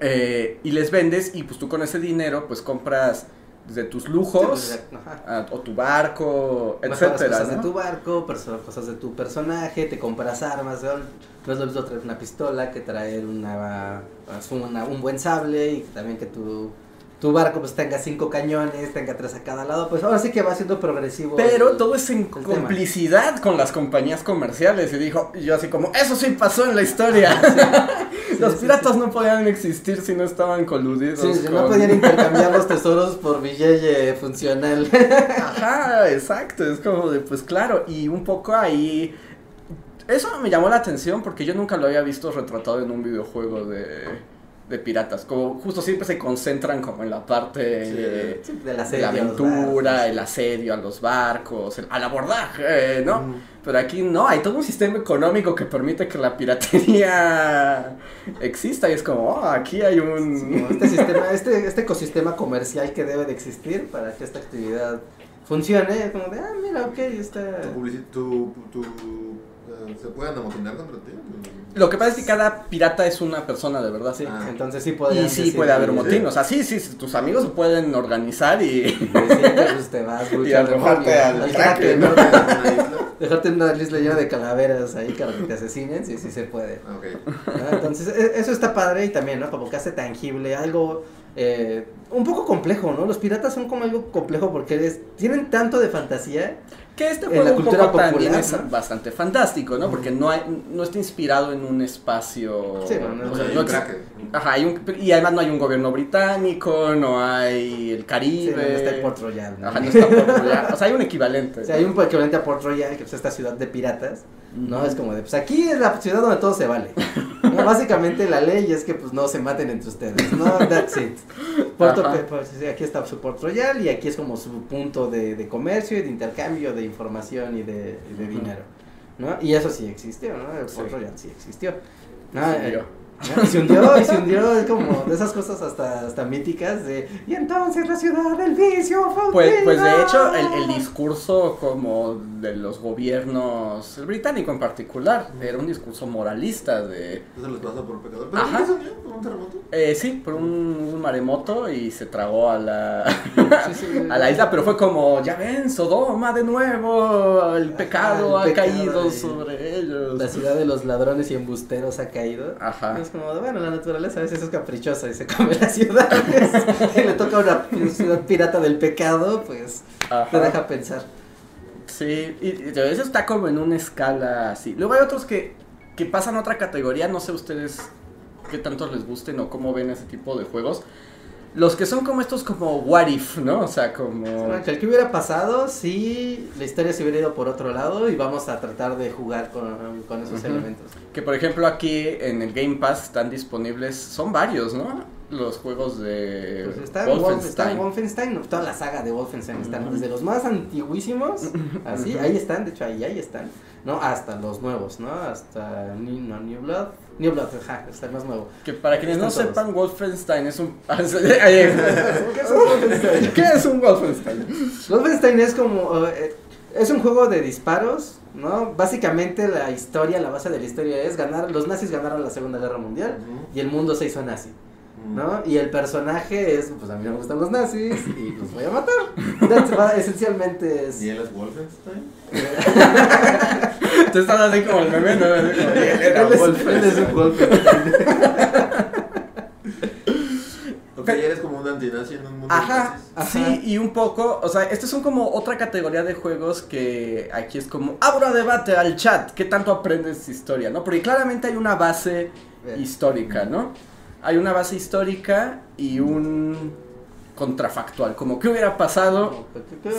eh, y les vendes y pues tú con ese dinero pues compras desde tus lujos pues, a- o tu barco, etcétera, cosas ¿no? de tu barco, cosas de tu personaje, te compras armas, ¿no? no es lo mismo traer una pistola que traer una, una- un buen sable y también que tu, tu barco pues tenga cinco cañones, tenga tres a cada lado, pues ahora sí que va siendo progresivo. Pero el- todo es en tema. complicidad con las compañías comerciales. Y dijo, yo así como, eso sí pasó en la historia. <laughs> los sí, piratas no podían existir si no estaban coludidos. Sí, con- no podían intercambiar <laughs> los tesoros por billete funcional. Ajá, exacto. Es como de, pues claro. Y un poco ahí. Eso me llamó la atención porque yo nunca lo había visto retratado en un videojuego de, de piratas. Como justo siempre se concentran como en la parte Sí. de, Sí, de la, de la aventura, el asedio a los barcos, el- al abordaje, ¿no? Mm. Pero aquí no, hay todo un sistema económico que permite que la piratería exista y es como, oh, aquí hay un... Este sistema, este, este ecosistema comercial que debe de existir para que esta actividad funcione, como de, ah, mira, ok, está... Tu publici- tu, tu, eh, ¿Se pueden amotinar contra ti? Lo que pasa es que cada pirata es una persona de verdad, sí. Ah. Entonces sí podrían Y sí decir, puede haber sí, motín, o sea, sí, sí, tus amigos se pueden organizar y... sí, pues te vas, <laughs> Y arrojarte al al Kraken, Kraken, ¿no? Dejarte en una isla llena de calaveras ahí para que te asesinen, sí, sí se puede. Ah, ok. ¿no? Entonces, e- eso está padre y también, ¿no? Como que hace tangible algo eh, un poco complejo, ¿no? Los piratas son como algo complejo porque es- tienen tanto de fantasía. Que este En juego la un cultura poco también popular, es ¿no? bastante fantástico, ¿no? Porque no hay, no está inspirado en un espacio... Sí, no, no, o sea, Hay no un Kraken. Ajá, hay un, y además no hay un gobierno británico, no hay el Sí, Caribe. no, no está el Port Royal, ¿no? Ajá, no está Port Royal. O sea, hay un equivalente. <laughs> O sea, hay un equivalente a Port Royal, que es esta ciudad de piratas, ¿no? Es como de, pues aquí es la ciudad donde todo se vale. <laughs> ¿no? Básicamente la ley es que pues no se maten entre ustedes, ¿no? That's it. Pues, sí, aquí está su Port Royal y aquí es como su punto de, de comercio y de intercambio de información y de, y de dinero, ¿no? Y eso sí existió, ¿no? El Port Sí. Royal sí existió. ¿no? Sí, Y se hundió, y se hundió, es como de esas cosas hasta, hasta míticas de, y entonces la ciudad del vicio fue Pues, pues de hundida". hecho, el, el discurso como de los gobiernos, el británico en particular, era un discurso moralista de... Eso les pasa por pecador. ¿Pero Ajá. qué? ¿Por un terremoto? Eh, sí, por un, un maremoto y se tragó a la, <laughs> Sí, sí. a la isla, pero fue como, ya ven, Sodoma de nuevo, el pecado el ha pecado caído de- sobre ellos. La ciudad de los ladrones y embusteros ha caído. Ajá. Es como, de, bueno, la naturaleza a veces es caprichosa y se come las ciudades. y le toca a una ciudad pirata del pecado, pues Ajá. te deja pensar. Sí, y, y eso está como en una escala así. Luego hay otros que, que pasan a otra categoría, no sé ustedes qué tanto les gusten o cómo ven ese tipo de juegos. Los que son como estos como what if, ¿no? O sea, como... El que hubiera pasado si la historia se hubiera ido por otro lado y vamos a tratar de jugar con, con esos elementos. Que por ejemplo aquí en el Game Pass están disponibles, son varios, ¿no? Los juegos de Pues está, en Wolf- está Wolfenstein. en Wolfenstein, toda la saga de Wolfenstein están, desde los más antiguísimos, así, ahí están, de hecho ahí, ahí están, ¿no? Hasta los nuevos, ¿no? Hasta New, no, New Blood, New Blood, ajá, está el más nuevo. Que para quienes no todos. sepan, Wolfenstein es un... <laughs> ¿Qué es un Wolfenstein? ¿Qué es un Wolfenstein? Wolfenstein es como, eh, es un juego de disparos, ¿no? Básicamente la historia, la base de la historia es ganar, los nazis ganaron la Segunda Guerra Mundial y el mundo se hizo nazi. ¿No? Y el personaje es, pues a mí no me gustan los nazis y los voy a matar. That's esencialmente es... ¿Y él es Wolfenstein? <laughs> Tú estás así como el meme, ¿no? Él es, Wolfenstein. él es un Wolfenstein. Ok, eres como un antinazi en un mundo de Ajá, sí, y un poco, o sea, estos son como otra categoría de juegos que aquí es como, abro a debate al chat, ¿qué tanto aprendes de historia, no? Porque claramente hay una base histórica, ¿no? Hay una base histórica y un contrafactual, como qué hubiera pasado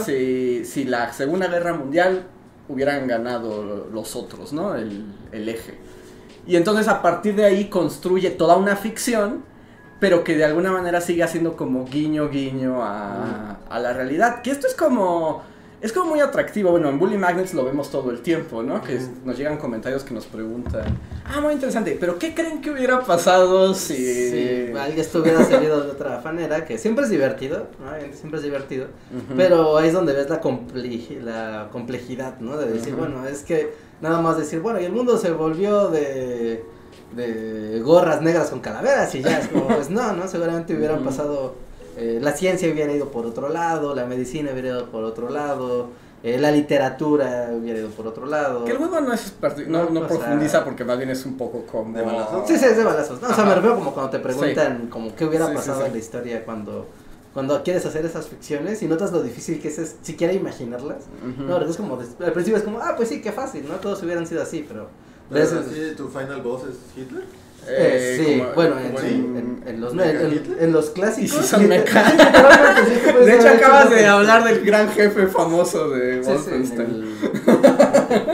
si, si la Segunda Guerra Mundial hubieran ganado los otros, ¿no? El, el eje. Y entonces a partir de ahí construye toda una ficción, pero que de alguna manera sigue haciendo como guiño, guiño a, a la realidad. Que esto es como... Es como muy atractivo, bueno, en Bully Magnets lo vemos todo el tiempo, ¿no? Que nos llegan comentarios que nos preguntan, ah, muy interesante, pero ¿qué creen que hubiera pasado si... Sí, esto hubiera salido <laughs> de otra manera, que siempre es divertido, ¿no? siempre es divertido, pero ahí es donde ves la, comple- la complejidad, ¿no? De decir, bueno, es que nada más decir, bueno, y el mundo se volvió de, de gorras negras con calaveras y ya, es como, pues no, ¿no? Seguramente hubieran pasado, eh, la ciencia hubiera ido por otro lado, la medicina hubiera ido por otro lado, eh, la literatura hubiera ido por otro lado. Que el juego no es no, no No, o sea- profundiza porque más bien es un poco como... De balazos. Sí, sí, es de balazos. No, o sea, me refiero como cuando te preguntan como qué hubiera Sí, pasado sí. en la historia cuando cuando quieres hacer esas ficciones y notas lo difícil que es, es siquiera imaginarlas. Ujú. No, es como al principio es como, ah, pues sí, qué fácil, ¿no? Todos hubieran sido así, pero Pero así, ¿Tu final boss es Hitler? Eh, sí, como- bueno, en, como en- en- en los, ¿Mecha en, los clásicos. Son sí, <laughs> <laughs> puedes De hecho, acabas de hablar del gran jefe famoso de Sí, sí, en Wolfenstein.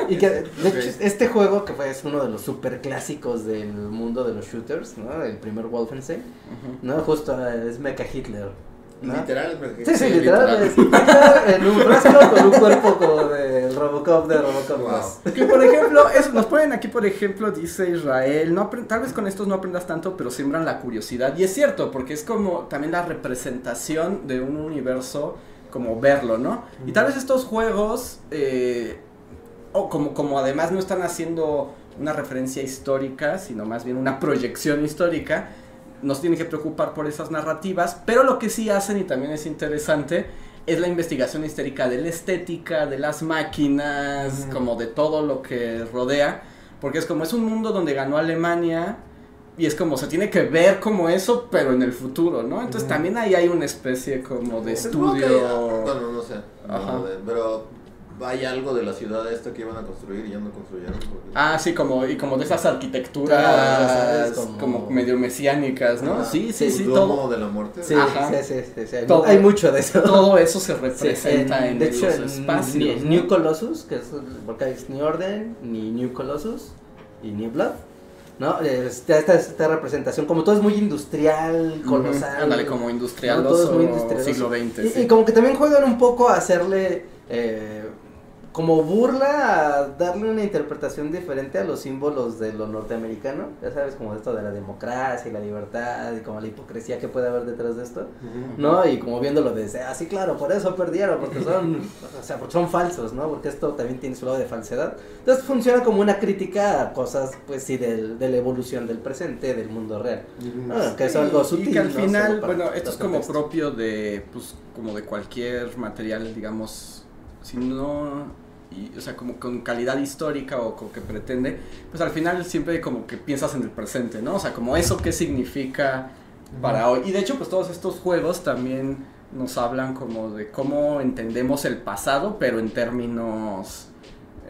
<laughs> y que de hecho este juego que fue es uno de los super clásicos del mundo de los shooters, ¿no? El primer Wolfenstein, no justo eh, es Mecha Hitler. ¿No? Literal, Sí, sí, literal, es en un frasco con un cuerpo como de Robocop de Robocop Wow. 2. Que por ejemplo, eso, nos ponen aquí, por ejemplo, dice Israel, no tal vez con estos no aprendas tanto, pero siembran la curiosidad. Y es cierto, porque es como también la representación de un universo, como verlo, ¿no? Y tal vez estos juegos, eh, o como, como además no están haciendo una referencia histórica, sino más bien una proyección histórica, nos tienen que preocupar por esas narrativas, pero lo que sí hacen, y también es interesante, es la investigación histérica de la estética, de las máquinas, como de todo lo que rodea, porque es como es un mundo donde ganó Alemania y es como se tiene que ver como eso, pero en el futuro, ¿no? Entonces también ahí hay una especie como de que- estudio. Bueno, no sé. no, Ajá. de- pero hay algo de la ciudad esta que iban a construir y ya no construyeron. porque- Ah, sí, como, y como de esas arquitecturas ¿sabes? como... Como- medio mesiánicas, ¿no? Sí, sí, sí, todo, de la muerte. Sí, Ajá. sí, sí, sí, sí, hay, Todo- hay mucho de eso. todo eso se Sí, representa en, de hecho, los en espacios. New, ¿no? New Colossus, que es porque hay New Order, ni New Colossus y New Blood. ¿No? Esta, esta, esta representación, como todo es muy industrial, colosal. Ándale, como ¿no? industrialoso Todo es muy industrialoso. siglo XX. Y, sí. y como que también juegan un poco a hacerle eh, como burla a darle una interpretación diferente a los símbolos de lo norteamericano, ya sabes, como esto de la democracia y la libertad y como la hipocresía que puede haber detrás de esto, ¿no? Y como viéndolo desde, ah, sí, claro, por eso perdieron, porque son, o sea, porque son falsos, ¿no? Porque esto también tiene su lado de falsedad. Entonces funciona como una crítica a cosas, pues sí, del, de la evolución del presente, del mundo real. Ah, que es algo sutil. Y que al ¿no? Final, para bueno, esto es como contexto. propio de, pues, como de cualquier material, digamos, si no, y, o sea, como con calidad histórica o con que pretende, pues al final siempre como que piensas en el presente, ¿no? O sea, como eso qué significa para hoy. Y de hecho, pues todos estos juegos también nos hablan como de cómo entendemos el pasado, pero en términos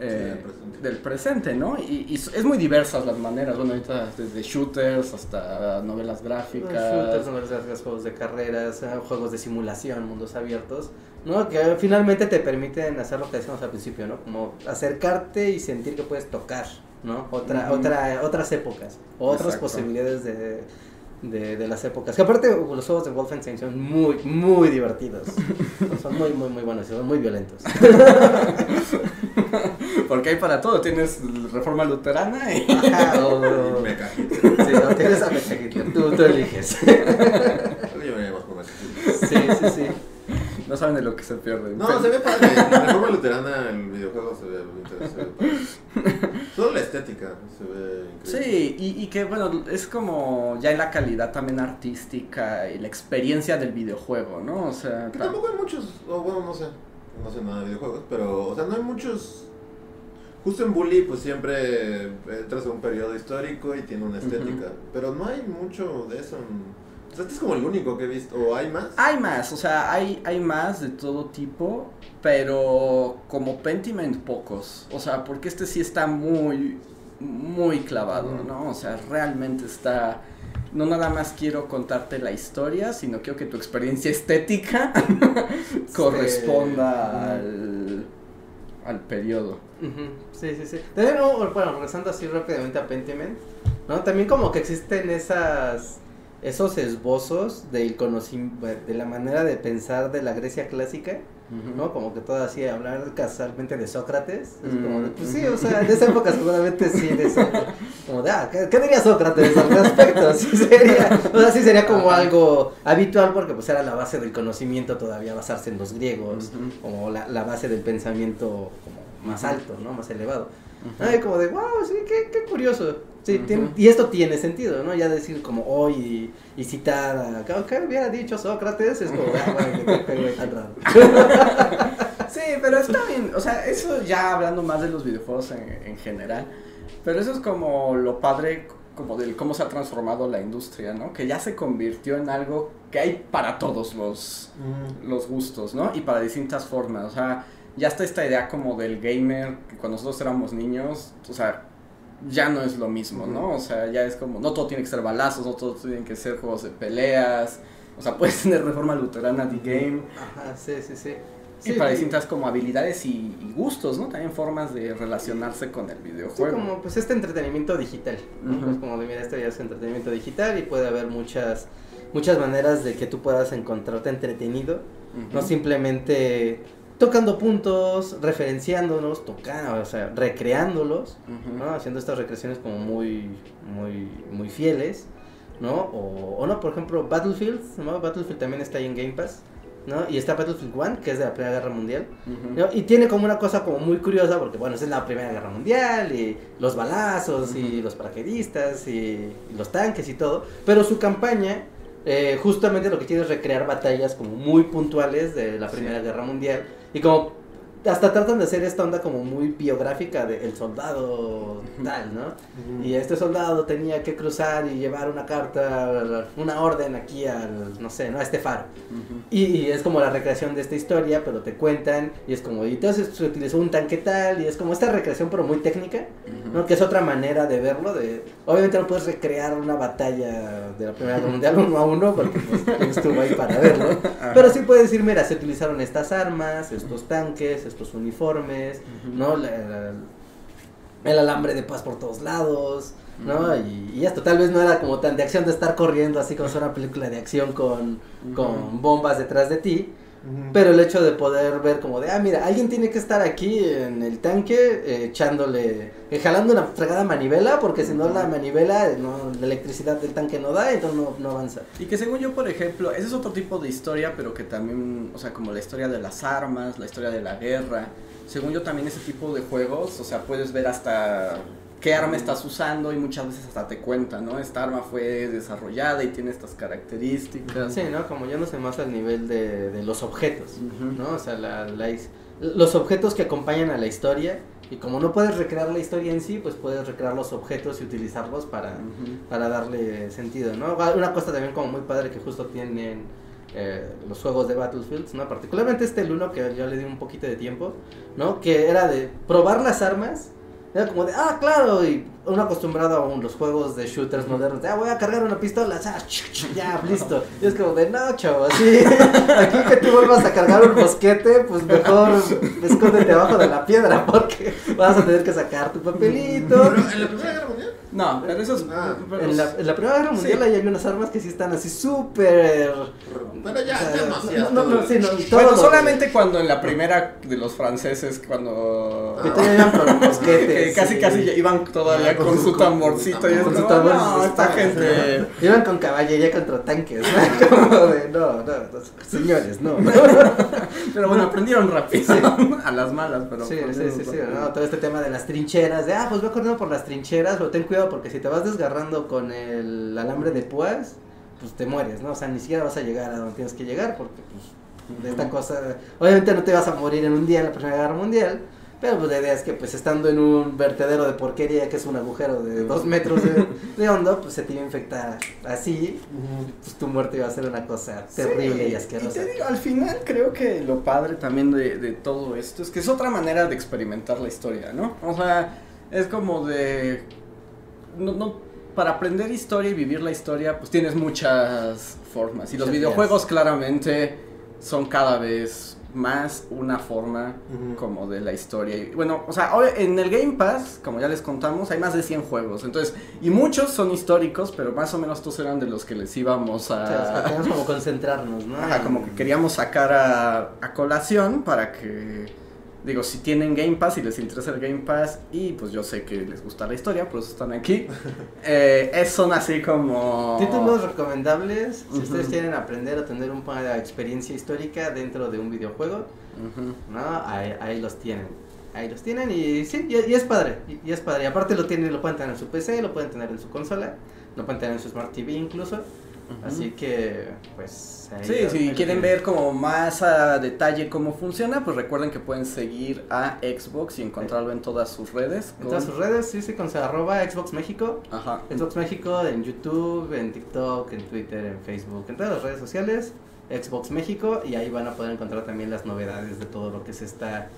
eh, del presente. del presente, ¿no? Y, y es muy diversas las maneras, bueno, ahorita desde shooters hasta novelas gráficas. Shooters, novelas gráficas, juegos de carreras, eh, juegos de simulación, mundos abiertos, ¿no? Que finalmente te permiten hacer lo que decíamos al principio, ¿no? Como acercarte y sentir que puedes tocar, ¿no? Otra, Ujú. otra, otras épocas, otras Exacto. posibilidades de, de, de las épocas. Que aparte los juegos de Wolfenstein son muy, muy divertidos. <laughs> son muy, muy, muy buenos y son muy violentos. <laughs> Porque hay para todo, tienes reforma luterana y... Ajá, o- <laughs> Me sí, o tienes a tú, tú eliges. Yo por Sí, sí, sí. No saben de lo que se pierden. No, Pero- se ve padre. En Reforma Luterana, el videojuego se ve muy interesante. Solo la estética se ve increíble. Sí, y, y que bueno, es como ya en la calidad también artística y la experiencia del videojuego, ¿no? O sea, Que ta- tampoco hay muchos, o bueno, no sé, no sé nada de videojuegos, pero, o sea, no hay muchos. Justo en Bully, pues siempre entras a un periodo histórico y tiene una estética, pero no hay mucho de eso. en- O sea, este es como el único que he visto, o hay más. hay más, o sea, hay, hay más de todo tipo, pero como Pentiment pocos. O sea, porque este sí está muy, muy clavado. ¿no? O sea, realmente está... No nada más quiero contarte la historia, sino quiero que tu experiencia estética <laughs> corresponda al, al periodo. Ujú, Sí, sí, sí. También, no, bueno, regresando así rápidamente a Pentiment, ¿no? También como que existen esas, esos esbozos del de la manera de pensar de la Grecia clásica, ¿no? Como que todo así, hablar casualmente de Sócrates, es como de, pues sí, o sea, en esa época seguramente sí, de eso, <laughs> como de, ah, ¿qué, qué diría Sócrates al respecto? <laughs> Sí sería, o sea, sí sería como algo habitual porque pues era la base del conocimiento todavía basarse en los griegos, Ujú. como la, la base del pensamiento como más alto, ¿no? Más elevado. Ujú. Ay, como de, wow, sí, qué, qué curioso. Sí, tiene- y esto tiene sentido, ¿no? Ya decir como hoy y, y citar a, ¿qué, qué hubiera dicho Sócrates? Es como, ah, bueno, güey tan raro. <laughs> Sí, pero está bien, o sea, eso ya hablando más de los videojuegos en, en general, pero eso es como lo padre como del cómo se ha transformado la industria, ¿no? Que ya se convirtió en algo que hay para todos los, los gustos, ¿no? Y para distintas formas, o sea, ya está esta idea como del gamer, que cuando nosotros éramos niños, o sea, ya no es lo mismo, ¿no? O sea, ya es como, no todo tiene que ser balazos, no todo tienen que ser juegos de peleas, o sea, <laughs> puedes tener reforma luterana de game, Ajá, sí, sí, sí. y Sí, para sí. distintas como habilidades y, y gustos, ¿no? También formas de relacionarse con el Sí, videojuego. como pues este entretenimiento digital, ¿no? Ujú. Pues como de mira, esto ya es entretenimiento digital y puede haber muchas muchas maneras de que tú puedas encontrarte entretenido, no simplemente tocando puntos, referenciándolos, tocando, o sea, recreándolos. Haciendo estas recreaciones como muy muy muy fieles, ¿no? O, o no, por ejemplo, Battlefield, ¿no? Battlefield también está ahí en Game Pass, ¿no? Y está Battlefield 1, que es de la Primera Guerra Mundial. ¿no? Y tiene como una cosa como muy curiosa porque bueno, esa es la Primera Guerra Mundial y los balazos y los paracaidistas y, y los tanques y todo, pero su campaña eh, justamente lo que quiere es recrear batallas como muy puntuales de la Sí. Primera Guerra Mundial y como hasta tratan de hacer esta onda como muy biográfica de el soldado tal, ¿no? Y este soldado tenía que cruzar y llevar una carta, una orden aquí al, no sé, ¿no? A este faro. Ujú. Y, y es como la recreación de esta historia, pero te cuentan, y es como, y entonces se utilizó un tanque tal, y es como esta recreación, pero muy técnica, Ujú. ¿no? Que es otra manera de verlo, de, obviamente no puedes recrear una batalla de la Primera Guerra Mundial <laughs> uno a uno, porque pues, estuvo ahí para verlo, pero sí puedes decir, mira, se utilizaron estas armas, estos tanques, estos uniformes, Ujú. ¿no? La- la- el alambre de paz por todos lados, ¿no? Y, y esto tal vez no era como tan de acción de estar corriendo así como si fuera una película de acción con, con bombas detrás de ti, Pero el hecho de poder ver como de, ah, mira, alguien tiene que estar aquí en el tanque eh, echándole, eh, jalando una fregada manivela, porque si no la manivela, eh, no, la electricidad del tanque no da, entonces no, no avanza. Y que según yo, por ejemplo, ese es otro tipo de historia, pero que también, o sea, como la historia de las armas, la historia de la guerra. Según yo, también ese tipo de juegos, o sea, puedes ver hasta qué arma estás usando y muchas veces hasta te cuentan, ¿no? Esta arma fue desarrollada y tiene estas características. Sí, ¿no? Como no sé más al nivel de, de los objetos. ¿no? O sea, la, los objetos que acompañan a la historia, y como no puedes recrear la historia en sí, pues puedes recrear los objetos y utilizarlos para, para darle sentido, ¿no? Una cosa también como muy padre que justo tienen eh, los juegos de Battlefields, ¿no? Particularmente este el uno que yo le di un poquito de tiempo, ¿no? Que era de probar las armas, era como de, ah, claro, y uno acostumbrado a un- los juegos de shooters modernos, de, ah, voy a cargar una pistola, ch, ya, <laughs> listo. Y es como de, no, chavo, así, <laughs> aquí que tú vuelvas a cargar un mosquete, pues mejor escóndete abajo de la piedra, porque vas a tener que sacar tu papelito. Pero en la Primera Guerra. No, pero eso es... Ah, pero En la, en la Primera Guerra Mundial Sí. ahí hay unas armas que sí están así súper... Pero ya, o sea, ya no no, sí, eso. no, todo Bueno, solamente cuando en la primera de los franceses, cuando... Que todavía iban con <laughs> mosquetes. que casi sí. casi iban todavía Ah, con, con su su- tamborcito y es Con como, sus tambores no, esta gente... <laughs> Iban con caballería contra tanques. ¿no? <laughs> Como de, no, no, no, señores, no. Pero bueno, aprendieron rápido, a las malas, pero... Sí, sí, sí, sí. Todo este tema de las trincheras, de, ah, pues voy corriendo por las trincheras, pero ten cuidado porque si te vas desgarrando con el alambre de púas, pues te mueres, ¿no? O sea, ni siquiera vas a llegar a donde tienes que llegar porque, pues, de esta cosa, obviamente no te vas a morir en un día en la Primera Guerra Mundial, pero pues la idea es que, pues, estando en un vertedero de porquería que es un agujero de dos metros de, de hondo, pues se te iba a infectar así, pues tu muerte iba a ser una cosa terrible Sí, y asquerosa. te digo, al final creo que lo padre también de, de todo esto es que es otra manera de experimentar la historia, ¿no? O sea, es como de... No, no, para aprender historia y vivir la historia, pues tienes muchas formas. Y los videojuegos claramente son cada vez más una forma como de la historia. Y, bueno, o sea, en el Game Pass, como ya les contamos, hay más de 100 juegos. Entonces, y muchos son históricos, pero más o menos estos eran de los que les íbamos O sea, a... como concentrarnos, ¿no? Ajá, como que queríamos sacar a, a colación para que, digo, si tienen Game Pass y les interesa el Game Pass y pues yo sé que les gusta la historia, por eso están aquí, <laughs> eh, son así como... Títulos recomendables si ustedes quieren aprender a tener un poco de experiencia histórica dentro de un videojuego. ¿no? Ahí, ahí los tienen. Ahí los tienen y sí, y, y es padre, y, y es padre. Y aparte lo tienen, lo pueden tener en su PC, lo pueden tener en su consola, lo pueden tener en su Smart TV incluso. Así que, pues... ahí Sí, si quieren ver como más a detalle cómo funciona, pues recuerden que pueden seguir a Xbox y encontrarlo en todas sus redes. En todas sus redes, sí, sí, con arroba Xbox México. Ajá. Xbox México en YouTube, en TikTok, en Twitter, en Facebook, en todas las redes sociales, Xbox México y ahí van a poder encontrar también las novedades de todo lo que se está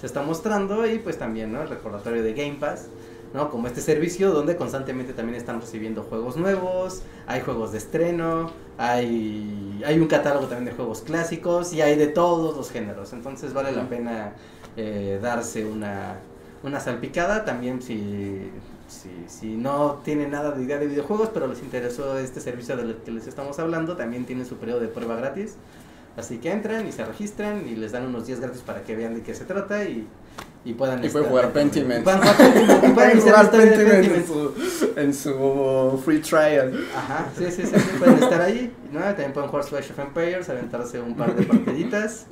se está mostrando y pues también, ¿no? El recordatorio de Game Pass, ¿no? Como este servicio donde constantemente también están recibiendo juegos nuevos, hay juegos de estreno, hay hay un catálogo también de juegos clásicos y hay de todos los géneros, entonces vale la pena eh, darse una una salpicada también si, si, si no tienen nada de idea de videojuegos, pero les interesó este servicio del que les estamos hablando, también tienen su periodo de prueba gratis. Así que entran y se registran y les dan unos días gratis para que vean de qué se trata y, y puedan... Y pueden estar- jugar Pentiment. Pueden jugar Pentiment <laughs> en su, en su free trial. Ajá, sí, sí, sí, sí, pueden estar ahí, ¿no? También pueden jugar Slash of Empires, aventarse un par de <laughs> partiditas,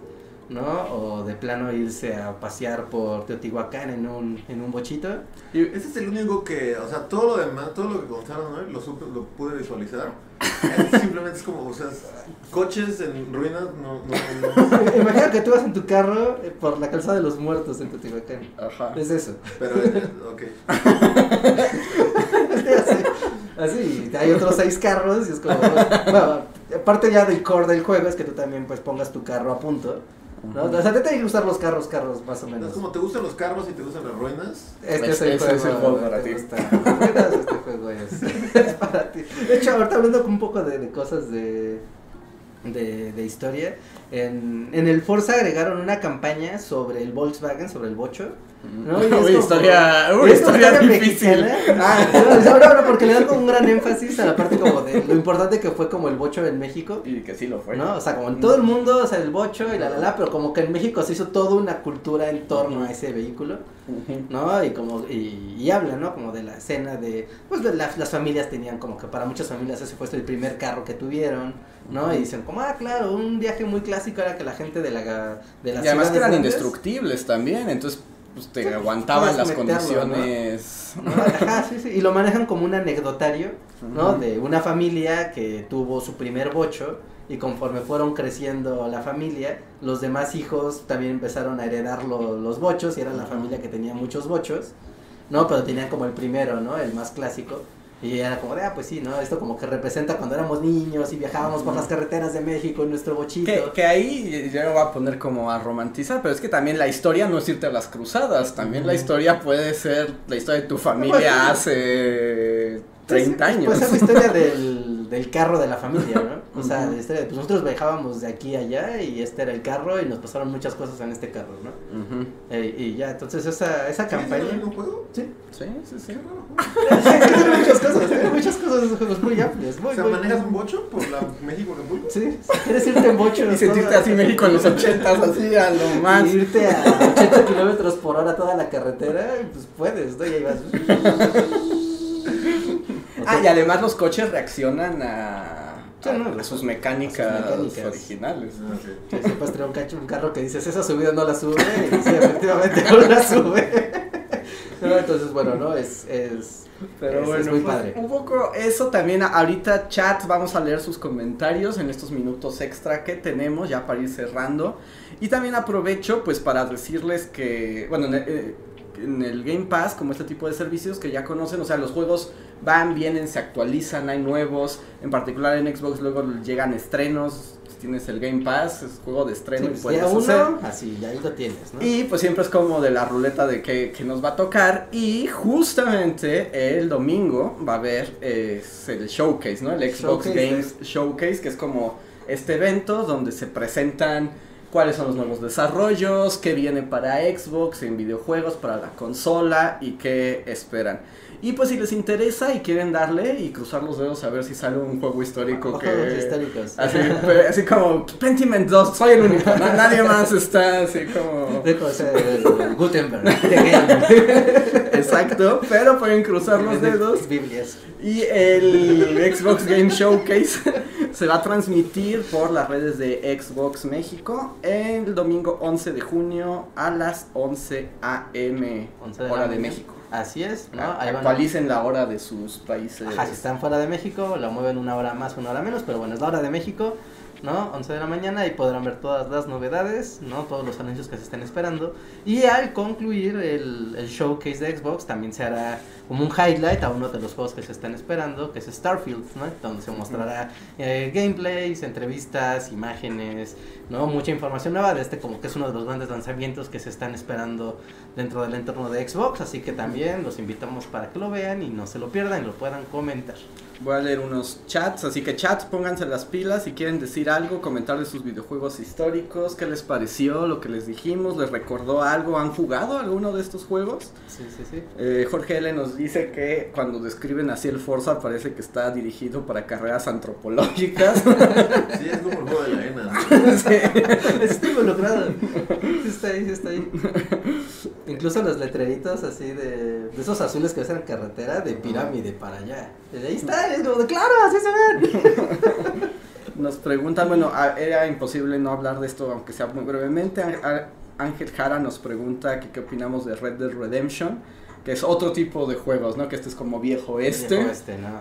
¿no? O de plano irse a pasear por Teotihuacán en un, en un bochito. Y- Ese es el único que, o sea, todo lo demás, todo lo que contaron hoy, lo, supe- lo pude visualizar. <laughs> Simplemente es como, o sea, es- coches en ruinas, no, no, no. <laughs> Imagina que tú vas en tu carro eh, por la calzada de los muertos en Teotihuacán. Ajá. Es eso. Pero, eh, ok. <laughs> así, hay otros seis carros y es como, bueno, aparte ya del core del juego es que tú también pues pongas tu carro a punto, ¿no? O sea, te tienen que gustar los carros, carros más o menos. Es como te gustan los carros y te gustan las ruinas. Este es el ese juego, es el juego para te ti. gusta. Este juego es, <laughs> es para ti. De hecho, ahorita hablando con un poco de, de cosas de, de, de historia. En, en el Forza agregaron una campaña sobre el Volkswagen, sobre el Bocho. ¿no? Y es Uy, como- historia, uy, es historia difícil. mexicana. Ah, <laughs> no, no, no, porque le dan como un gran énfasis a la parte como de lo importante que fue como el bocho en México. Y que sí lo fue. ¿No? O sea, como en todo el mundo, o sea, el bocho y la la la, pero como que en México se hizo toda una cultura en torno a ese vehículo. ¿no? Y como, y, y habla, ¿no? Como de la escena de, pues de la- las familias tenían como que para muchas familias ese fue el primer carro que tuvieron, ¿no? Y dicen como, ah, claro, un viaje muy clásico era que la gente de la, de las Y además que eran grandes- indestructibles también, entonces pues te Sí, aguantaban las condiciones. ¿no? <laughs> Ajá, sí, sí, y lo manejan como un anecdotario, ¿no? De una familia que tuvo su primer bocho y conforme fueron creciendo la familia, los demás hijos también empezaron a heredar lo- los bochos y era la familia que tenía muchos bochos, ¿no? Pero tenían como el primero, ¿no? El más clásico. Y era como de, ah, pues sí, ¿no? Esto como que representa cuando éramos niños y viajábamos por las carreteras de México en nuestro bochito. Que, que ahí ya me voy a poner como a romantizar, pero es que también la historia no es irte a las cruzadas, también la historia puede ser la historia de tu familia Pues, hace Pues, 30 años. Pues es la historia del, del carro de la familia, ¿no? <laughs> O sea, de, pues nosotros viajábamos de aquí a allá y este era el carro y nos pasaron muchas cosas en este carro, ¿no? Eh, y ya, entonces esa, esa ¿Sigue siendo el campaña... mismo juego? Sí, Sí, sí, sí. <laughs> tiene muchas cosas, tiene muchas cosas, esos juegos muy amplios, muy, O sea, muy- ¿manejas un bocho por la México Acapulco? Sí, si quieres irte en bocho. <laughs> Y sentirte así México en los ochentas, así a lo más. Y irte a 80 kilómetros por hora toda la carretera, pues puedes, ¿no? Y ahí vas. Ah, y además los coches reaccionan a, Sí, no, a, a sus mecánicas, a sus mecánicas. originales. Ah. Sí, puedes tener un, cacho, un carro que dices, esa subida no la sube, y sí, efectivamente <laughs> no la sube. <laughs> No, entonces, bueno, ¿no? Es, es, Pero es- bueno, es muy pues, padre. un poco eso también. Ahorita, chat, vamos a leer sus comentarios en estos minutos extra que tenemos ya para ir cerrando. Y también aprovecho, pues, para decirles que, bueno, eh, en el Game Pass, como este tipo de servicios que ya conocen, o sea, los juegos van, vienen, se actualizan, hay nuevos. En particular en Xbox luego llegan estrenos. Tienes el Game Pass, es juego de estreno Sí, y puedes día hacer. uno, así, ya ahí lo tienes, ¿no? Y pues siempre es como de la ruleta de que, que nos va a tocar. Y justamente el domingo va a haber eh, el showcase, ¿no? El Xbox Showcase Games Showcase, que es como este evento donde se presentan cuáles son los nuevos desarrollos, qué viene para Xbox en videojuegos, para la consola y qué esperan. Y pues si les interesa y quieren darle y cruzar los dedos a ver si sale un juego histórico que... históricos. Así, pero así como Pentiment 2, soy el único, na- <laughs> nadie más está así como... De cosa, el Gutenberg, <laughs> de game. Exacto, pero pueden cruzar los De dedos. Biblias. Y el Xbox Game Showcase se va a transmitir por las redes de Xbox México el domingo 11 de junio a las 11 a.m. 11 de la hora de. México. Así es, ¿no? Ahí van a- Actualicen la hora de sus países. Ajá, si están fuera de México, la mueven una hora más, una hora menos, pero bueno, es la hora de México, ¿no? 11 de la mañana y podrán ver todas las novedades, ¿no? Todos los anuncios que se están esperando. Y al concluir el, el showcase de Xbox, también se hará como un highlight a uno de los juegos que se están esperando, que es Starfield, ¿no? Donde se mostrará eh, gameplays, entrevistas, imágenes, ¿no? Mucha información nueva de este como que es uno de los grandes lanzamientos que se están esperando dentro del entorno de Xbox, así que también los invitamos para que lo vean y no se lo pierdan y lo puedan comentar. Voy a leer unos chats, así que chats, pónganse las pilas si quieren decir algo, comentar de sus videojuegos históricos, qué les pareció, lo que les dijimos, les recordó algo, han jugado alguno de estos juegos. Sí, sí, sí. Eh, Jorge L nos dice que cuando describen así el Forza parece que está dirigido para carreras antropológicas. <laughs> Sí, es como el juego de la arena. <laughs> Sí. <laughs> Está involucrado. Sí está ahí, sí está ahí. Incluso los letreritos así de, de esos azules que ves en la carretera de pirámide para allá. Ahí está, es como de claro, así se ven. <laughs> Nos preguntan, bueno, a- era imposible no hablar de esto, aunque sea muy brevemente. Ángel Jara nos pregunta que qué opinamos de Red Dead Redemption, que es otro tipo de juegos, ¿no? Que este es como viejo este, Viejo este, ¿no?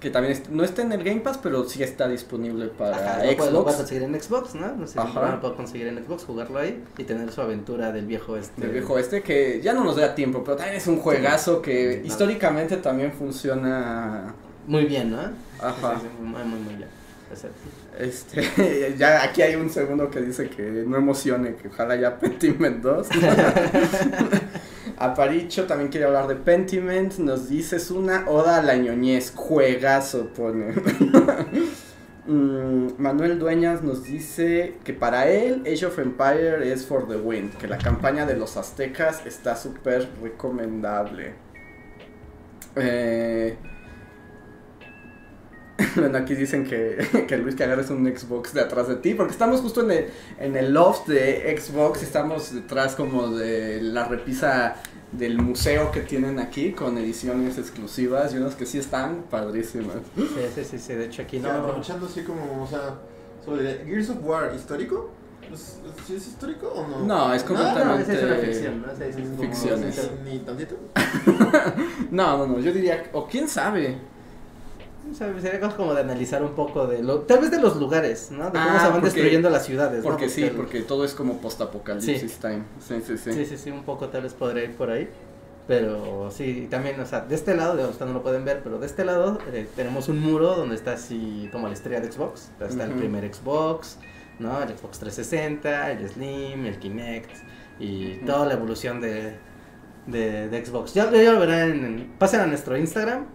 que también no está en el Game Pass, pero sí está disponible para Ajá, lo puedes- lo puedes Xbox. conseguir en Xbox, ¿no? No sé, Ajá. lo puedo conseguir en Xbox, jugarlo ahí y tener su aventura del viejo este. Del viejo este, que ya no nos da tiempo, pero también es un juegazo que Sí. históricamente también funciona. Muy bien, ¿no? Ajá. Sí, sí, sí, muy, muy, muy bien. Exacto. Este, <laughs> ya aquí hay un segundo que dice que no emocione, que ojalá ya <laughs> Pentiment 2. <laughs> Aparicho también quiere hablar de Pentiment, nos dice es una oda a la ñoñez, juegazo pone. Mm, Manuel Dueñas nos dice que para él Age of Empire es for the win, que la campaña de los aztecas está súper recomendable. Eh, <laughs> bueno, aquí dicen que, <laughs> que Luis que agarres un Xbox de atrás de ti, porque estamos justo en el, en el loft de Xbox, estamos detrás como de la repisa del museo que tienen aquí con ediciones exclusivas y unas que sí están padrísimas. Sí, sí, sí, sí, de hecho aquí No, no. aprovechando así como, o sea, diré, Gears of War histórico. ¿Es, es, ¿sí es histórico o no? No, es No, no, completamente esa es una ficción, ¿no? Es como- ficciones. Ni tantito. <laughs> No, no, no, yo diría, o quién sabe. O sea, sería como de analizar un poco de lo, tal vez de los lugares, ¿no? De cómo Ah, se van porque- destruyendo las ciudades, ¿no? Porque sí, el- porque todo es como post-apocalipsis Sí. time. Sí, sí, sí. Sí, sí, sí, un poco tal vez podría ir por ahí. Pero sí, también, o sea, de este lado, de ustedes no lo pueden ver, pero de este lado eh, tenemos un muro donde está así como la estrella de Xbox. Está el Ujú. primer Xbox, ¿no? El Xbox 360, el Slim, el Kinect y Ujú. toda la evolución de, de, de Xbox. Ya, ya lo verán, en- pasen a nuestro Instagram,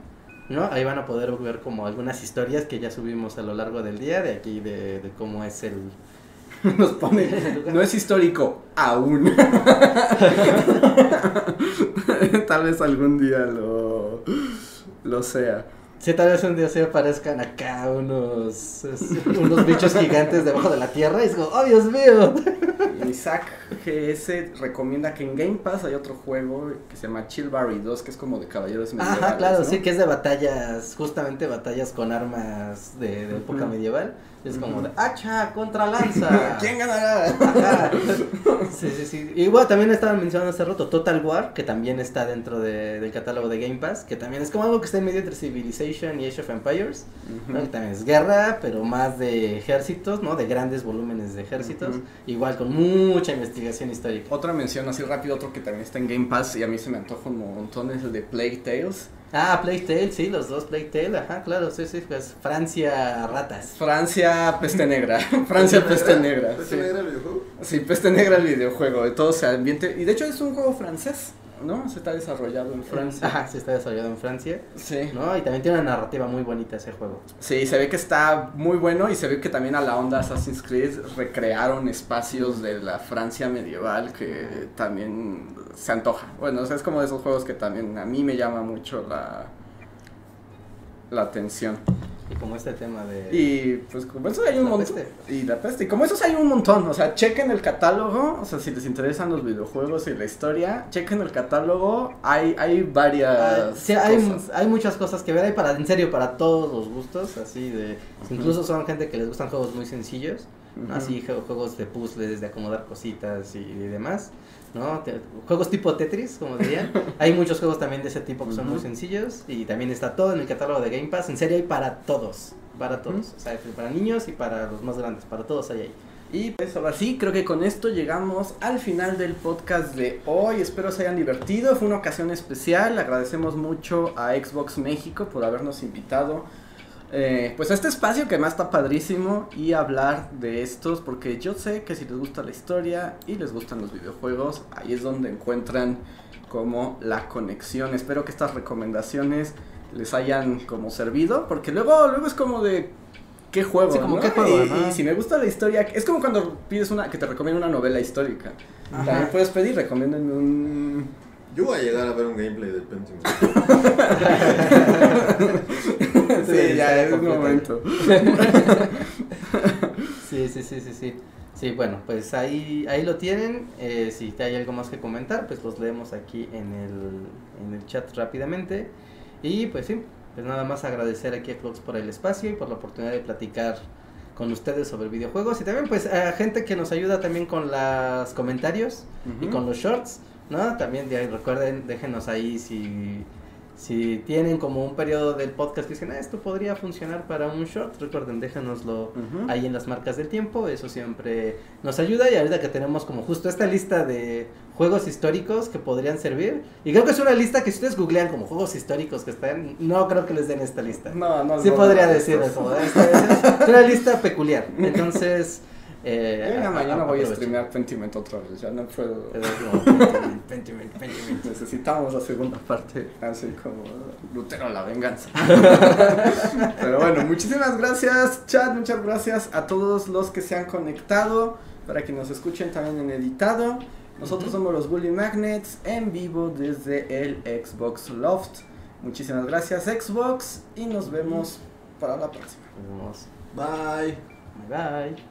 ¿no? Ahí van a poder ver como algunas historias que ya subimos a lo largo del día de aquí, de, de cómo es el... <laughs> Nos pone, no es histórico aún. <laughs> Tal vez algún día lo, lo sea. Sí, tal vez un día se aparezcan acá unos, unos bichos gigantes debajo de la tierra y es como, ¡oh, Dios mío! Isaac GS recomienda que en Game Pass hay otro juego que se llama Chill Barry 2, que es como de caballeros medievales. Ajá, claro, ¿no? sí, que es de batallas, justamente batallas con armas de, de época medieval. Es como de hacha contra lanza. <laughs> ¿Quién ganará? Ajá. Sí, sí, sí. Y bueno, también estaban mencionando hace rato Total War, que también está dentro de- del catálogo de Game Pass, que también es como algo que está en medio entre Civilization y Age of Empires. ¿no? Que también es guerra, pero más de ejércitos, ¿no? De grandes volúmenes de ejércitos. Ujú. Igual con mucha investigación histórica. Otra mención así rápido, otro que también está en Game Pass y a mí se me antoja un montón es el de Plague Tales. Ah, Plague Tale, sí, los dos Plague Tale, ajá, claro, sí, sí, pues Francia ratas. Francia, peste negra. <laughs> Francia, peste negra. ¿Peste sí. negra el videojuego? Sí, peste negra el videojuego, de todo se ambiente. Y de hecho es un juego francés, ¿no? Se está desarrollado en Francia. Ajá, sí está desarrollado en Francia, Sí. ¿no? Y también tiene una narrativa muy bonita ese juego. Sí, se ve que está muy bueno y se ve que también a la onda Assassin's Creed recrearon espacios de la Francia medieval que también se antoja. Bueno, o sea, es como de esos juegos que también a mí me llama mucho la, la atención. Y como este tema de... Y pues como eso hay un montón. Y la peste. Y como esos hay un montón. O sea, chequen el catálogo. O sea, si les interesan los videojuegos y la historia, chequen el catálogo. Hay, hay varias. Ah, sí, hay, cosas. hay muchas cosas que ver, hay para, en serio, para todos los gustos, así de... Incluso son gente que les gustan juegos muy sencillos. Así jue- juegos de puzzles, de acomodar cositas y, y demás, ¿no? Te- juegos tipo Tetris, como dirían. <laughs> hay muchos juegos también de ese tipo que son muy sencillos y también está todo en el catálogo de Game Pass. En serio hay para todos, para todos. O sea, para niños y para los más grandes, para todos hay ahí. Y pues ahora sí, creo que con esto llegamos al final del podcast de hoy. Espero se hayan divertido. Fue una ocasión especial. Agradecemos mucho a Xbox México por habernos invitado. Eh, pues a este espacio que además está padrísimo y hablar de estos porque yo sé que si les gusta la historia y les gustan los videojuegos ahí es donde encuentran como la conexión espero que estas recomendaciones les hayan como servido porque luego luego es como de qué juego Sí, como ¿no? qué juego, y, si me gusta la historia es como cuando pides una que te recomienda una novela histórica Ajá. también puedes pedir recomiéndenme un Yo voy a llegar a ver un gameplay de Pentium. <laughs> <laughs> sí, Sí, ya es un completo. momento <laughs> Sí, sí, sí, sí, sí. Sí, bueno, pues ahí, ahí lo tienen. Eh, si hay algo más que comentar, pues los leemos aquí en el, en el chat rápidamente. Y pues sí, pues nada más agradecer aquí a Clocks por el espacio y por la oportunidad de platicar con ustedes sobre videojuegos. Y también pues a gente que nos ayuda también con los comentarios y Ujú. con los shorts, ¿no? También de ahí, recuerden, déjenos ahí si, si tienen como un periodo del podcast que dicen, ah, esto podría funcionar para un short, recuerden, déjenoslo Ujú. ahí en las marcas del tiempo, eso siempre nos ayuda y ahorita que tenemos como justo esta lista de juegos históricos que podrían servir, y creo que es una lista que si ustedes googlean como juegos históricos que están, no creo que les den esta lista. no no Sí no, podría no, decir no. esta es una lista peculiar. <laughs> Entonces, Eh, a- mañana a- voy a streamear Pentiment otra vez, ya no puedo. Como Pentiment, <laughs> Pentiment, Pentiment. Necesitamos la segunda parte, así como Lutero la venganza. <laughs> Pero bueno, muchísimas gracias, chat, muchas gracias a todos los que se han conectado, para que nos escuchen también en editado. Nosotros Ujú. somos los Bully Magnets en vivo desde el Xbox Loft. Muchísimas gracias Xbox y nos vemos para la próxima. Nos vemos. Bye. Bye bye.